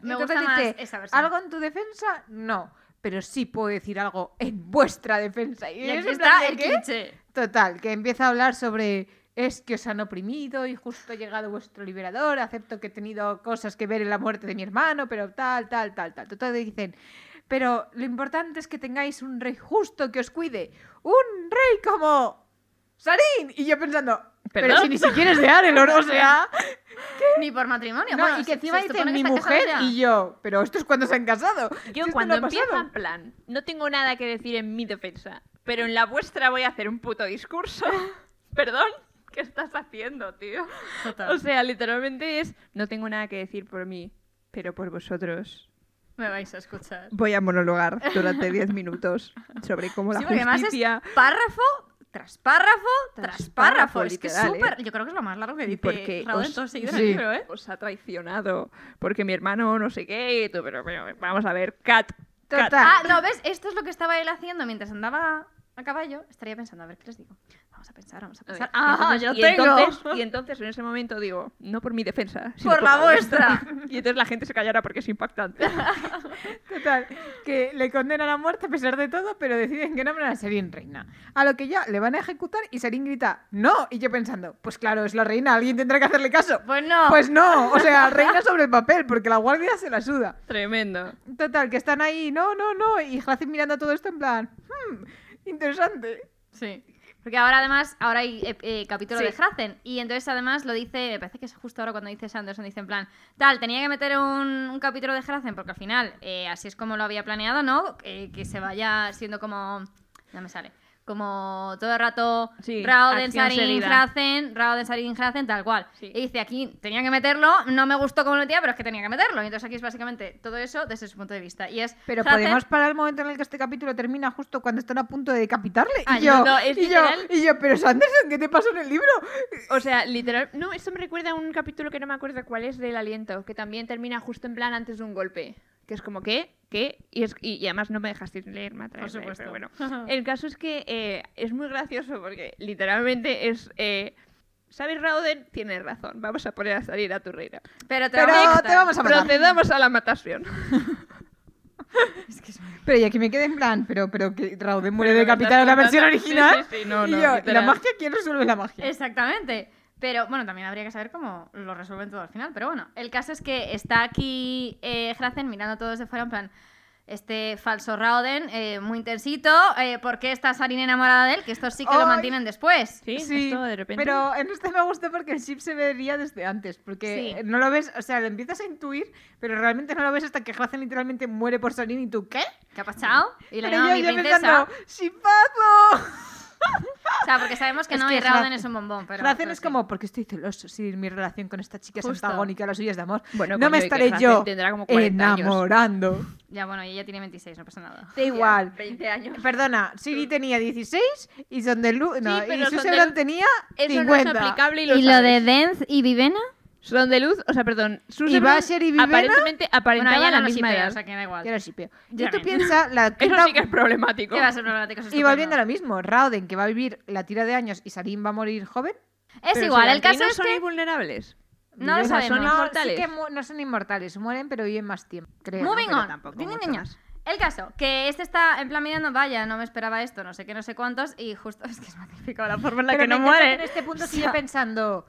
me Entonces gusta más dice, esa versión. ¿Algo en tu defensa? No. Pero sí puedo decir algo en vuestra defensa. Y es aquí está el ¿qué? cliché. Total, que empieza a hablar sobre es que os han oprimido y justo ha llegado vuestro liberador, acepto que he tenido cosas que ver en la muerte de mi hermano, pero tal, tal, tal, tal. Total, dicen, pero lo importante es que tengáis un rey justo que os cuide. Un rey como Sarín. Y yo pensando, pero si ni siquiera es de Arelor, o sea... Ni por matrimonio. No, bueno, y que encima dicen mi mujer y yo, pero esto es cuando se han casado. Yo cuando no empieza en plan, no tengo nada que decir en mi defensa, pero en la vuestra voy a hacer un puto discurso. Perdón, ¿qué estás haciendo, tío? Total. O sea, literalmente es, no tengo nada que decir por mí, pero por vosotros. Me vais a escuchar. Voy a monologar durante 10 minutos sobre cómo Sí, porque además es párrafo tras párrafo tras, párrafo. Es que es ¿eh? súper. Yo creo que es lo más largo que dice porque Raúl en os- todo seguido sí. el libro, ¿eh? os ha traicionado, porque mi hermano no sé qué, y tú, pero, pero vamos a ver, Cat. Cat. Total. Ah, no, ¿ves? Esto es lo que estaba él haciendo mientras andaba a caballo. Estaría pensando, a ver qué les digo. Vamos a pensar, vamos a pensar. Ah, entonces- yo y tengo. Entonces, y entonces en ese momento digo, no por mi defensa, sino Por la vuestra. y entonces la gente se callará porque es impactante. Total, que le condenan a muerte a pesar de todo, pero deciden que nombran a Serín reina. A lo que ya le van a ejecutar y Serín grita, ¡No! Y yo pensando, pues claro, es la reina, alguien tendrá que hacerle caso. Pues no. Pues no, o sea, reina sobre el papel, porque la guardia se la suda. Tremendo. Total, que están ahí, no, no, no, y Jacin mirando todo esto en plan, hmm, interesante. Sí. Porque ahora además, ahora hay eh, eh, capítulo Sí. de Hrazen. Y entonces además lo dice, me parece que es justo ahora cuando dice Sanderson, dice en plan, tal, tenía que meter un, un capítulo de Hrazen porque al final, eh, así es como lo había planeado, ¿no? Que se vaya siendo como... No me sale. Como todo el rato Sí, Raoden, acción Sarin. Hrazen, Sarin, Hrazen, tal cual. Sí. Y dice, aquí tenía que meterlo, no me gustó cómo lo metía, pero es que tenía que meterlo. Y entonces aquí es básicamente todo eso desde su punto de vista. Y es Pero Hrazen- podemos parar el momento en el que este capítulo termina justo cuando están a punto de decapitarle. Ah, y yo, no, es y, yo literal. y yo, pero Sanderson, ¿qué te pasó en el libro? O sea, literal. No, esto me recuerda a un capítulo que no me acuerdo cuál es del aliento, que también termina justo en plan antes de un golpe. Que es como, ¿qué? ¿Qué? Y, es, y, y además no me dejasteis leer más Por supuesto. Pero bueno. El caso es que eh, es muy gracioso porque literalmente es. Eh, ¿Sabes, Rauden? Tienes razón. Vamos a poner a salir a tu reina. Pero te Pero vamos a te matar. vamos a matar. Procedamos a la matación. Pero y aquí me quedé en plan, pero, pero que Rauden muere decapitado en la versión original. sí, sí, sí, no, y no, yo, ¿y la magia? ¿Quién resuelve la magia? Exactamente. Pero bueno, también habría que saber cómo lo resuelven todo al final. Pero bueno, el caso es que está aquí eh, Hrazen mirando todo desde fuera en plan... Este falso Raoden, eh, muy intensito. Eh, ¿Por qué está Sarin enamorada de él? Que esto sí que lo mantienen después. Sí, esto de repente. Pero en este me gustó porque el ship se vería desde antes. Porque Sí. no lo ves, o sea, lo empiezas a intuir, pero realmente no lo ves hasta que Hrazen literalmente muere por Sarin y tú, ¿qué? ¿Qué ha pasado? Y la Pero yo mi ya princesa. pensando, ¡shipazo! O sea, porque sabemos que Es no, que y Raoden Hrazen- es un bombón. Pero, es sí. como, porque estoy celoso si mi relación con esta chica es Justo. antagónica a las suyas de amor. Bueno, no coño, me estaré yo tendrá como 40 años. enamorando. Ya, bueno, y ella tiene 26, no pasa nada. Da igual. 20 años. Perdona, Siri tenía 16 y Sondeluz, no, Sí, y Susan Sondeluz- tenía Eso 50. no es aplicable y lo ¿Y lo sabes. de Denz y Vivena? Son de luz, o sea, perdón. Susan ¿Y Basher y Vivena? aparentemente Bueno, aparentaban ella la no misma shipea, edad. o sea que da igual. Yo lo shipeo. Yo Y tú piensas, la Eso quinta- sí que es problemático. ¿Qué va a ser problemático? Eso y volviendo a lo mismo, Rauden, que va a vivir la tira de años y Sarin va a morir joven. Es Pero igual, si el caso es son que... invulnerables. No lo sabemos. son No, inmortales. sí que no son inmortales, mueren pero viven más tiempo. Creo, ¿no? Moving Pero on. tampoco Niño, mucho niño. más. El caso, que este está en plan mirando, vaya, no me esperaba esto, no sé qué, no sé cuántos, y justo es que es magnífico la forma en la Pero que no muere. En este punto O sigue sea, pensando.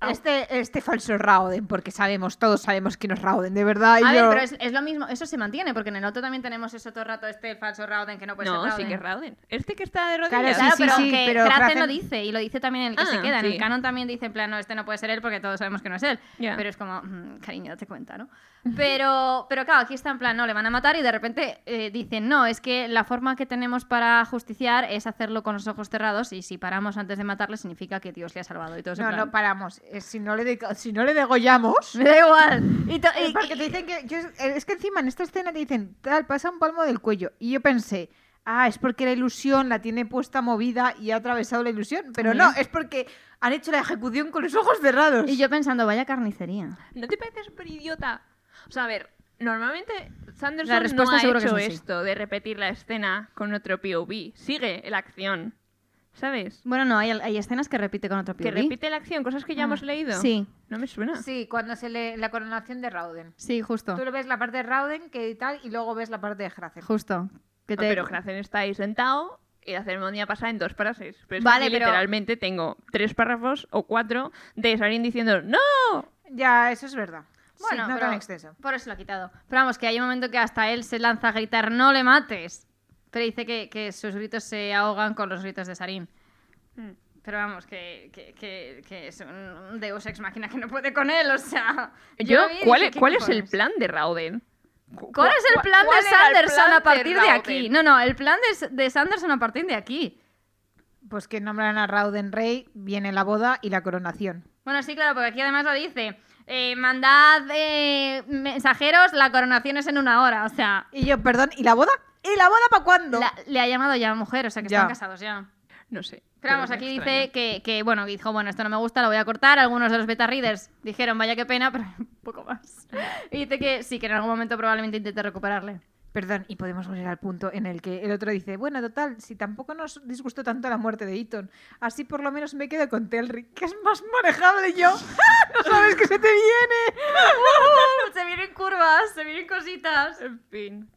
Au. Este, este falso Rauden, porque sabemos, todos sabemos que no es Rauden, de verdad. y A ver, yo- pero es, es lo mismo, eso se mantiene, porque en el otro también tenemos eso todo el rato, este falso Rauden que no puede No, ser sí Rauden. que es Rauden. Este que está de Claro, rodillas. sí, Claro, sí, pero sí, que pero Hrazen lo dice y lo dice también en el que Ah, se queda. En sí. el canon también dice en plan, no, este no puede ser él porque todos sabemos que no es él. Pero es como, mm, cariño, date cuenta, ¿no? Pero, pero claro, aquí está en plan, no, le van a matar y de repente eh, dicen, no, es que la forma que tenemos para justiciar es hacerlo con los ojos cerrados y si paramos antes de matarle significa que Dios le ha salvado y todo eso. No, no paramos. Eh, Si no le, de- si no le degollamos. Me da igual. Y to- y- Porque te dicen que. yo- es que encima en esta escena te dicen, tal, pasa un palmo del cuello. Y yo pensé, ah, es porque la ilusión la tiene puesta movida y ha atravesado la ilusión. Pero no, es porque han hecho la ejecución con los ojos cerrados. y yo pensando, vaya carnicería. ¿No te parece súper idiota? O sea, a ver, normalmente Sanderson La respuesta no ha que hecho es sí. esto de repetir la escena con otro POV. Sigue la acción, ¿sabes? Bueno, no, hay, hay escenas que repite con otro Que POV. repite la acción, cosas que ya Ah, hemos leído. Sí, No me suena. Sí, cuando se lee la coronación de Rauden. sí, justo. Tú lo ves la parte de Rauden que tal, y luego ves la parte de Hrazen. Justo. Que te- Pero Hrazen está ahí sentado y la ceremonia pasa en dos frases. Pero es Vale, que aquí pero- literalmente tengo tres párrafos o cuatro de Sarin diciendo ¡No! Ya, eso es verdad. Bueno, sí, no pero tan extenso. por eso lo ha quitado. Pero vamos, que hay un momento que hasta él se lanza a gritar ¡No le mates! Pero dice que, que sus gritos se ahogan con los gritos de Sarin. Hmm. Pero vamos, que, que, que, que es un Deus Ex Máquina que no puede con él, o sea... Yo, vi ¿cuál, dije, es, ¿qué cuál es el plan de Rauden? ¿Cuál es el plan ¿Cuál de Sanderson plan a partir de, aquí? No, no, el plan de, de Sanderson a partir de aquí. Pues que nombran a Rauden rey, viene la boda y la coronación. Bueno, sí, claro, porque aquí además lo dice. Eh, mandad eh, mensajeros, la coronación es en una hora, o sea... Y yo, perdón, ¿y la boda? ¿Y la boda para cuándo? la- le ha llamado ya mujer, o sea que Ya. están casados ya. No sé. Pero vamos, aquí dice que, que, bueno, dijo, bueno, esto no me gusta, lo voy a cortar. Algunos de los beta readers dijeron, vaya qué pena, pero un poco más. Y dice que sí, que en algún momento probablemente intente recuperarle. Perdón, y podemos volver al punto en el que el otro dice, bueno, total, si tampoco nos disgustó tanto la muerte de Eton, así por lo menos me quedo con Telric, que es más manejable yo. no sabes que se te viene. se vienen curvas, se vienen cositas. En fin.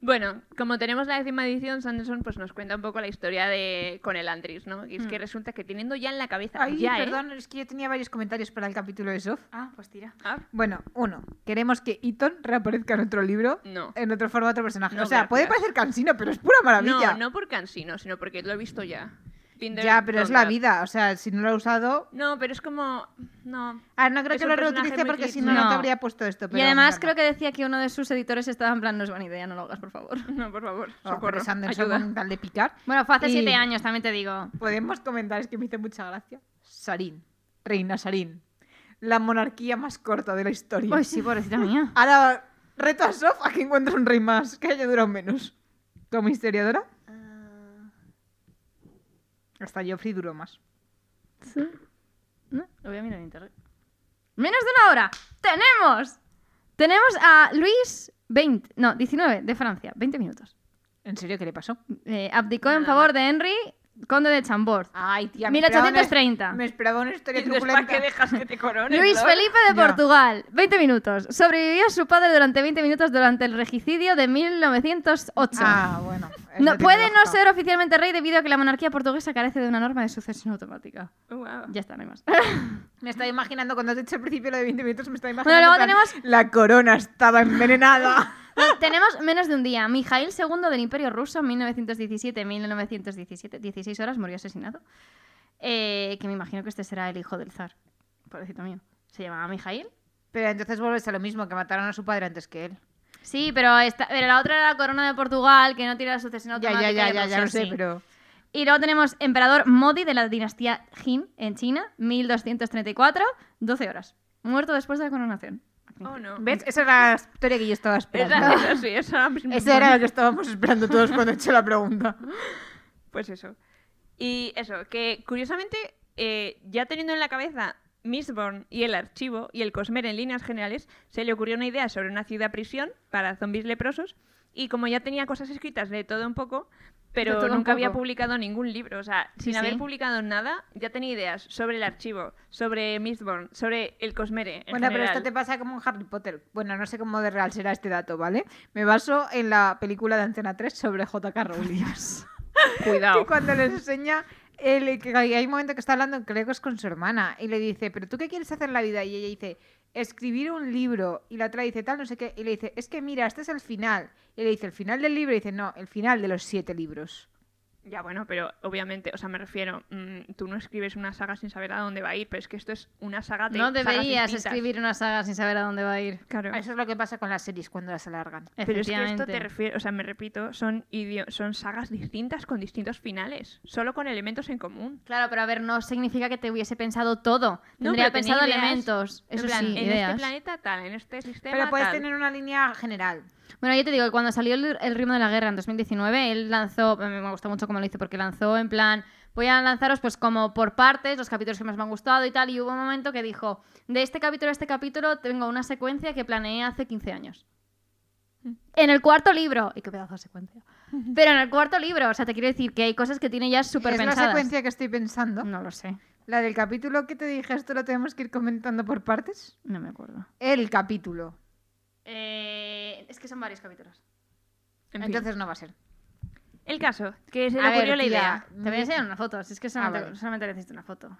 Bueno, como tenemos la décima edición, Sanderson pues nos cuenta un poco la historia de con el Andris, ¿no? Y es que resulta que teniendo ya en la cabeza, Ay, ya, ¿eh? perdón, es que yo tenía varios comentarios para el capítulo de Sof. Ah, pues tira. Ah, Bueno, uno, queremos que Eton reaparezca en otro libro, No. en otro formato personaje. No, o sea, puede parecer cansino, pero es pura maravilla. No, no por cansino, sino porque lo he visto ya. Tinder Ya, pero es la total. vida. O sea, si no lo he usado. No, pero es como... No. Ah, no creo Es que lo reutilice porque si no, no te habría puesto esto. Y pero además mierda. creo que decía que uno de sus editores estaba en plan, no es buena idea, no lo hagas, por favor. No, por favor. Oh, Socorro. Sanderson Ayuda. con tal de picar. Bueno, fue hace Y- siete años, también te digo. Podemos comentar, es que me hizo mucha gracia. Sarín. Reina Sarín. La monarquía más corta de la historia. Uy, sí, pobrecita mía. Ahora, reto a Sof a que encuentre un rey más, que haya durado menos. Como historiadora, hasta Joffrey duró más. No, lo voy a mirar en internet. Menos de una hora. ¡Tenemos! Tenemos a Luis 20, no, 19, de Francia, 20 minutos. ¿En serio qué le pasó? Eh, abdicó en favor de Henry, conde de Chambord. Ay, tía, me esperaba una- 1830. Me esperaba una historia ¿para truculenta. qué dejas que te corones? Luis no? Felipe de Ya. Portugal, 20 minutos. Sobrevivió a su padre durante 20 minutos durante el regicidio de 1908. Ah, bueno. No, puede no ser oficialmente rey debido a que la monarquía portuguesa carece de una norma de sucesión automática. Oh, wow. Ya está, no hay más. Me estaba imaginando, cuando has dicho al principio lo de 20 minutos, me estaba Bueno, imaginando. luego en plan, La corona estaba envenenada. Tenemos menos de un día. Mijail II del Imperio Ruso, 1917-1917. 16 horas murió asesinado. Eh, que me imagino que este será el hijo del zar. Pobrecito mío. ¿Se llamaba Mijail? Pero entonces vuelves a lo mismo, que mataron a su padre antes que él. Sí, pero, esta, pero la otra era la corona de Portugal, que no tiene la sucesión Ya, automática. ya, ya, y ya, el ya lo sé, pero... Y luego tenemos emperador Modi de la dinastía Jin en China, 1234, 12 horas. Muerto después de la coronación. Oh, no. ¿Ves? Esa era la historia que yo estaba esperando. Esa, esa sí, esa... Esa era la que estábamos esperando todos cuando he hecho la pregunta. Pues eso. Y eso, que curiosamente, eh, ya teniendo en la cabeza Mistborn y el archivo y el Cosmere en líneas generales, se le ocurrió una idea sobre una ciudad prisión para zombies leprosos. Y como ya tenía cosas escritas de todo un poco, pero nunca había publicado ningún libro. O sea, sin Sí, haber sí. publicado nada, ya tenía ideas sobre el archivo, sobre Mistborn, sobre el Cosmere. En Bueno, pero esto te pasa como en Harry Potter. Bueno, no sé cómo de real será este dato, ¿vale? Me baso en la película de Antena 3 sobre J.K. Rowling. Cuidado. que cuando les enseña, el, hay un momento que está hablando, creo que es con su hermana, y le dice, ¿pero tú qué quieres hacer en la vida? Y ella dice, escribir un libro. Y la otra dice, tal, no sé qué. Y le dice, es que mira, este es el final. Y le dice, ¿el final del libro? Y dice, no, el final de los siete libros. Ya, bueno, pero obviamente, o sea, me refiero, mm, tú no escribes una saga sin saber a dónde va a ir, pero es que esto es una saga de No deberías escribir una saga sin saber a dónde va a ir. Claro. Eso es lo que pasa con las series cuando las alargan. Pero es que esto te refiere, o sea, me repito, son idio- son sagas distintas con distintos finales, solo con elementos en común. Claro, pero a ver, no significa que te hubiese pensado todo. No, Tendría pensado ideas. elementos. En Eso plan, sí, en ideas. este planeta tal, en este sistema Pero puedes tal. tener una línea general. Bueno, yo te digo que cuando salió el, el ritmo de la guerra en 2019, él lanzó, me gustó mucho cómo lo hizo, porque lanzó en plan, voy a lanzaros pues como por partes los capítulos que más me han gustado y tal, y hubo un momento que dijo, de este capítulo a este capítulo tengo una secuencia que planeé hace 15 años. En el cuarto libro, y qué pedazo de secuencia. Pero en el cuarto libro, o sea, te quiero decir que hay cosas que tiene ya súper es la pensadas. secuencia que estoy pensando. No lo sé, La del capítulo que te dije, esto lo tenemos que ir comentando por partes. no me acuerdo. El capítulo. Eh, es que son varios capítulos. En fin. Entonces no va a ser. el caso, que se le A ver, ocurrió la tía, idea. Te voy a enseñar una foto, si es que solamente, vale. solamente necesito una foto.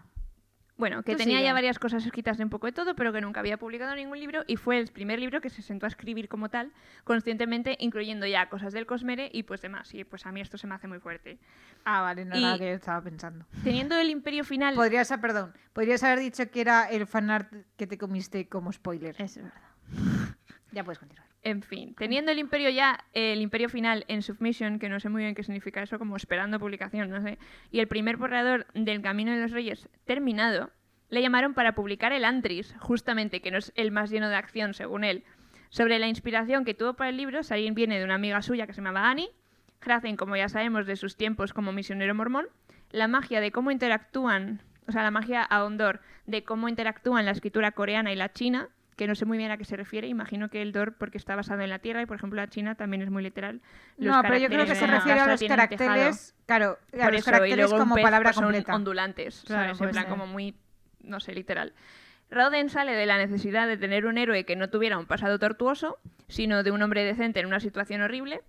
Bueno, que Tú tenía sigue. ya varias cosas escritas de un poco de todo, pero que nunca había publicado ningún libro y fue el primer libro que se sentó a escribir como tal, conscientemente incluyendo ya cosas del Cosmere y pues demás. Y pues a mí esto se me hace muy fuerte. Ah, vale, no Y- era lo que yo estaba pensando. Teniendo el imperio final... Podrías, ah, perdón, podrías haber dicho que era el fanart que te comiste como spoiler. Eso es verdad. Ya puedes continuar. En fin, teniendo el imperio ya, el imperio final en submission, que no sé muy bien qué significa eso, como esperando publicación, no sé, y el primer borrador del Camino de los Reyes terminado, le llamaron para publicar el Antris, justamente, que no es el más lleno de acción, según él. Sobre la inspiración que tuvo para el libro, Sarin viene de una amiga suya que se llamaba Annie, Hrazen, como ya sabemos, de sus tiempos como misionero mormón, la magia de cómo interactúan, o sea, la magia a Ondor, de cómo interactúan la escritura coreana y la china, que no sé muy bien a qué se refiere, imagino que el Dor porque está basado en la Tierra y por ejemplo la China también es muy literal. Los no, pero yo creo que se refiere a los caracteres, claro, a Por los eso, caracteres como pez, palabra pues, son completa. ondulantes, Claro, ¿sabes? en plan ser. como muy, no sé, literal. Roden sale de la necesidad de tener un héroe que no tuviera un pasado tortuoso, sino de un hombre decente en una situación horrible.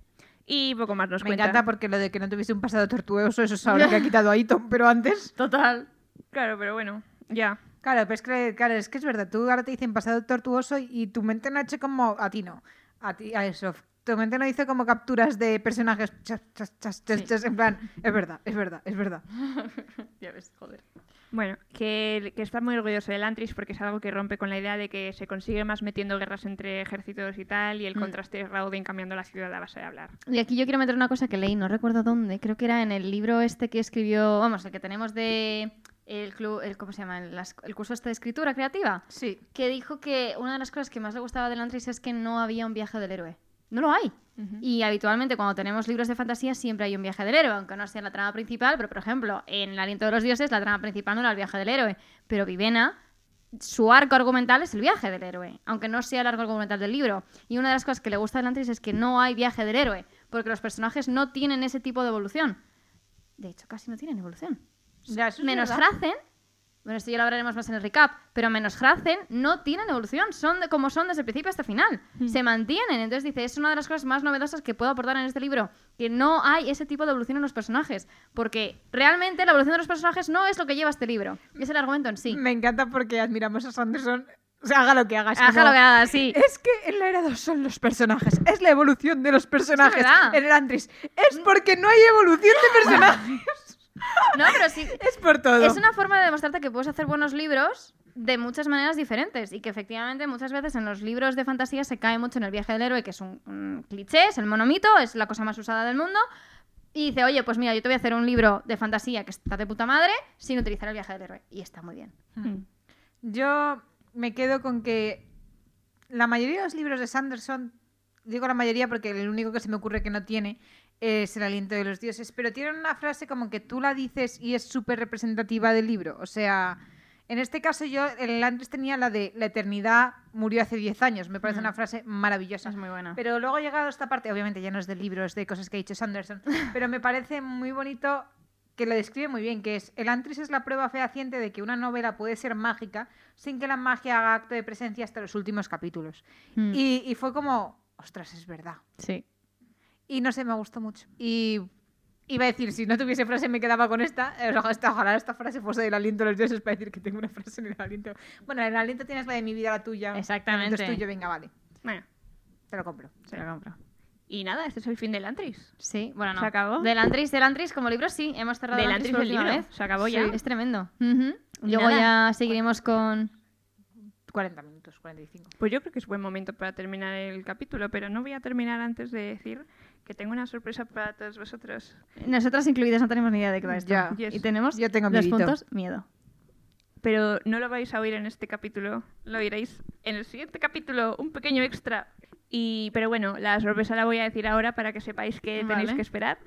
Y poco más nos Me cuenta. encanta porque lo de que no tuviese un pasado tortuoso, eso es ahora que ha quitado ahí, Tom, pero antes... Total. Claro, pero bueno, ya. Claro, pero es que, claro, es que es verdad, tú ahora te dicen pasado tortuoso y tu mente no ha hecho como a ti no. A ti, a eso. textualmente no hizo como capturas de personajes. chas, chas, chas, chas, Sí. chas, en plan, es verdad, es verdad, es verdad. Ya ves, joder. Bueno, que, que está muy orgulloso del Antris porque es algo que rompe con la idea de que se consigue más metiendo guerras entre ejércitos y tal, y el Mm. contraste es Rauden cambiando la ciudad a base de hablar. Y aquí yo quiero meter una cosa que leí, no recuerdo dónde, creo que era en el libro este que escribió, vamos, el que tenemos de el club, el, ¿cómo se llama? El, curso este de escritura creativa, Sí. que dijo que una de las cosas que más le gustaba del Antris es que no había un viaje del héroe. No lo hay. Y habitualmente cuando tenemos libros de fantasía siempre hay un viaje del héroe, aunque no sea la trama principal, pero por ejemplo, en El aliento de los dioses la trama principal no era el viaje del héroe, pero Vivena su arco argumental es el viaje del héroe, aunque no sea el arco argumental del libro. Y una de las cosas que le gusta del Antris es que no hay viaje del héroe, porque los personajes no tienen ese tipo de evolución. De hecho, casi no tienen evolución. Ya, menos. Hrazen, bueno, esto ya lo hablaremos más en el recap, pero menos Hrazen no tienen evolución, son de, como son desde el principio hasta el final. Se mantienen. Entonces dice, es una de las cosas más novedosas que puedo aportar en este libro, que no hay ese tipo de evolución en los personajes, porque realmente la evolución de los personajes no es lo que lleva este libro, es el argumento en sí. Me encanta porque admiramos a Sanderson. O sea, haga lo que haga. es Haga como- lo que haga, sí. Es que en la era 2 son los personajes. Es la evolución de los personajes en el Antris. Es porque no hay evolución de personajes. No, pero sí. es por todo. Es una forma de demostrarte que puedes hacer buenos libros de muchas maneras diferentes y que efectivamente muchas veces en los libros de fantasía se cae mucho en el viaje del héroe, que es un, un cliché, es el monomito, es la cosa más usada del mundo. Y dice, oye, pues mira, yo te voy a hacer un libro de fantasía que está de puta madre sin utilizar el viaje del héroe. Y está muy bien. Yo me quedo con que la mayoría de los libros de Sanderson, digo la mayoría porque el único que se me ocurre que no tiene es El aliento de los dioses, pero tienen una frase como que tú la dices y es súper representativa del libro. O sea, en este caso yo, el antes tenía la de la eternidad murió hace 10 años. Me parece Mm. una frase maravillosa. Es muy buena. Pero luego ha llegado esta parte, obviamente ya no es de libros, es de cosas que ha dicho Sanderson, pero me parece muy bonito que lo describe muy bien, que es el Antris es la prueba fehaciente de que una novela puede ser mágica sin que la magia haga acto de presencia hasta los últimos capítulos. Mm. Y, y fue como, ostras, es verdad. Sí. Y no sé, me gustó mucho. Y iba a decir, si no tuviese frase me quedaba con esta. Eh, Ojalá esta, ojalá esta frase fuese del aliento de los dioses para decir que tengo una frase en el aliento. Bueno, en el aliento tienes la de mi vida, la tuya. Exactamente. El es tuyo, venga, vale. Bueno, Te lo compro. Se lo compro. y nada, este es el fin del Antris. Sí, bueno, no. ¿Se acabó? Del Antris, del Antris como libro, sí. Hemos cerrado Del el Antris última libro. vez. Se acabó ya. Es tremendo. Ujú. Y Luego nada. ya seguiremos con... 40 minutos, 45. Pues yo creo que es buen momento para terminar el capítulo, pero no voy a terminar antes de decir que tengo una sorpresa para todos vosotros. Nosotras incluidas no tenemos ni idea de qué va esto. Ya. Yes. Y tenemos Yo tengo los puntos miedo. Pero no lo vais a oír en este capítulo, lo oiréis en el siguiente capítulo, un pequeño extra. Y, pero bueno, la sorpresa la voy a decir ahora para que sepáis que tenéis que esperar.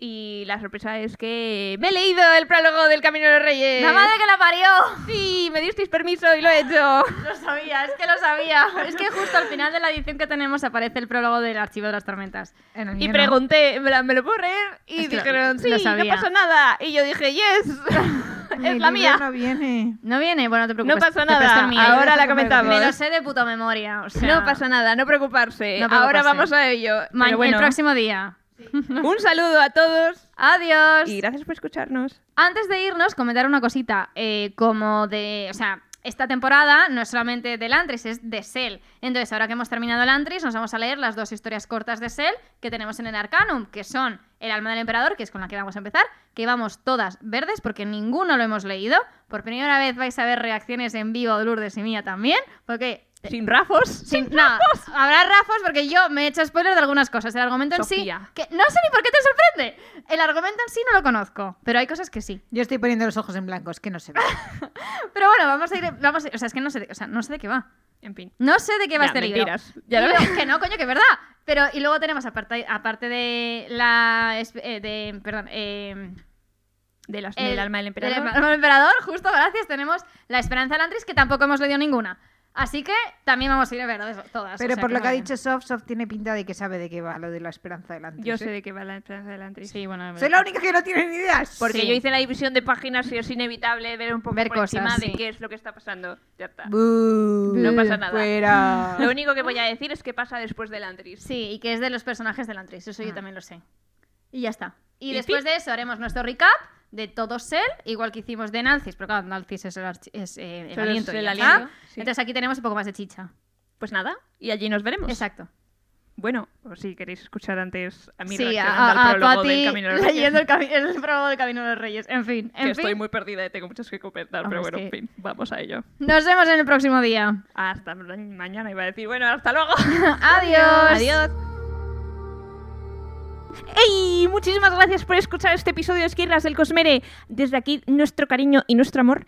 Y la sorpresa es que me he leído el prólogo del Camino de los Reyes. ¡La madre que la parió! Sí, me disteis permiso y lo he hecho. Lo sabía, es que lo sabía. Es que justo al final de la edición que tenemos aparece el prólogo del Archivo de las Tormentas. Y no. pregunté, en plan, ¿me lo puedo leer? Y Es que lo- dijeron, lo sí, no sabía. pasa nada. Y yo dije, yes, Mi es la mía. no viene. ¿No viene? Bueno, no te preocupes. No pasa nada, ahora la comentamos. Me lo sé de puta memoria. O sea, No pasa nada, no preocuparse. No Ahora preocuparse. vamos a ello. ma- Pero bueno, El próximo día. un saludo a todos Adiós. y gracias por escucharnos. Antes de irnos, comentar una cosita. eh, como de. O sea, esta temporada no es solamente del Antris, es de Sel. Entonces, ahora que hemos terminado el Antris, nos vamos a leer las dos historias cortas de Sel que tenemos en el Arcanum, que son El alma del emperador, que es con la que vamos a empezar, que vamos todas verdes porque ninguno lo hemos leído. Por primera vez vais a ver reacciones en vivo de Lourdes y mía también, porque Sin rafos. sin, no, habrá rafos porque yo me he hecho spoiler de algunas cosas. El argumento en Sofía. sí. Que no sé ni por qué te sorprende. El argumento en sí no lo conozco, pero hay cosas que sí. Yo estoy poniendo los ojos en blanco, es que no se ve. Pero bueno, vamos a ir. Vamos a ir- o sea, es que no sé, de, o sea, no sé de qué va. En fin. No sé de qué va Ya, este mentiras. libro. Ya lo que no, coño, que es verdad. Pero, y luego tenemos, aparte, aparte de la. eh, de, perdón, eh, De las, el- del alma del emperador. del alma del emperador, justo, gracias. Tenemos La Esperanza de Lantris, que tampoco hemos leído ninguna. Así que también vamos a ir a ver todas. o Pero sea por lo que ha dicho Soft, Soft tiene pinta de que sabe de qué va lo de la esperanza delante. Yo sé de qué va la esperanza del Antris. Sí, bueno. Soy la única que no tiene ni ideas. Porque Sí. yo hice la división de páginas y es inevitable ver un poco Ver por cosas, encima sí. de qué es lo que está pasando. Ya está. Bú, No pasa nada. Fuera. Lo único que voy a decir es qué pasa después del Antris. Sí, y que es de los personajes del Antris, eso yo Ah. también lo sé. Y ya está. Y, Y después de eso haremos nuestro recap de todo Sel, igual que hicimos de Nalcis, pero claro, Nalcis es el, es, eh, el es aliento. y el aliento, sí. Entonces aquí tenemos un poco más de chicha. Pues nada, y allí nos veremos. Exacto. Bueno, o si queréis escuchar antes a mí Sí, a, al a prólogo del Camino de los Reyes, leyendo el, cami- el prólogo del Camino de los Reyes. En fin, en que fin. estoy muy perdida y tengo muchas que comentar, pero es bueno, en fin, vamos a ello. Nos vemos en el próximo día. Hasta ma- mañana iba a decir, bueno, hasta luego. Adiós. Adiós. ¡Ey! Muchísimas gracias por escuchar este episodio de Esquirlas del Cosmere. Desde aquí, nuestro cariño y nuestro amor.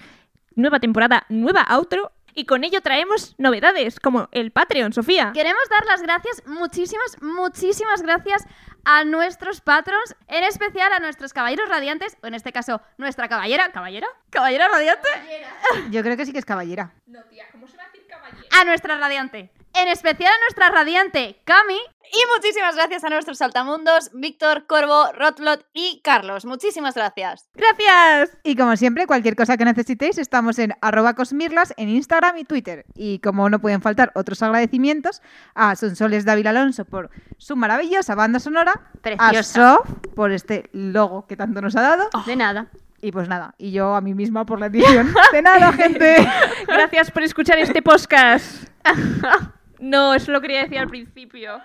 Nueva temporada, nueva outro. Y con ello traemos novedades, como el Patreon, Sofía. Queremos dar las gracias, muchísimas, muchísimas gracias a nuestros patrons, en especial a nuestros caballeros radiantes, o en este caso, nuestra caballera. ¿Caballera? ¿Caballera radiante? Yo creo que sí que es caballera. No, tía, ¿cómo se va a decir caballero? A nuestra radiante. En especial a nuestra radiante, Cami. Y muchísimas gracias a nuestros saltamundos, Víctor, Corvo, Rotlot y Carlos. Muchísimas gracias. ¡Gracias! Y como siempre, cualquier cosa que necesitéis, estamos en arroba cosmirlas en Instagram y Twitter. Y como no pueden faltar otros agradecimientos, a Sonsoles David Alonso por su maravillosa banda sonora, a Preciosa. Sof por este logo que tanto nos ha dado, De nada. y pues nada, y yo a mí misma por la edición. De nada, gente. Gracias por escuchar este podcast. No, eso lo quería decir al principio.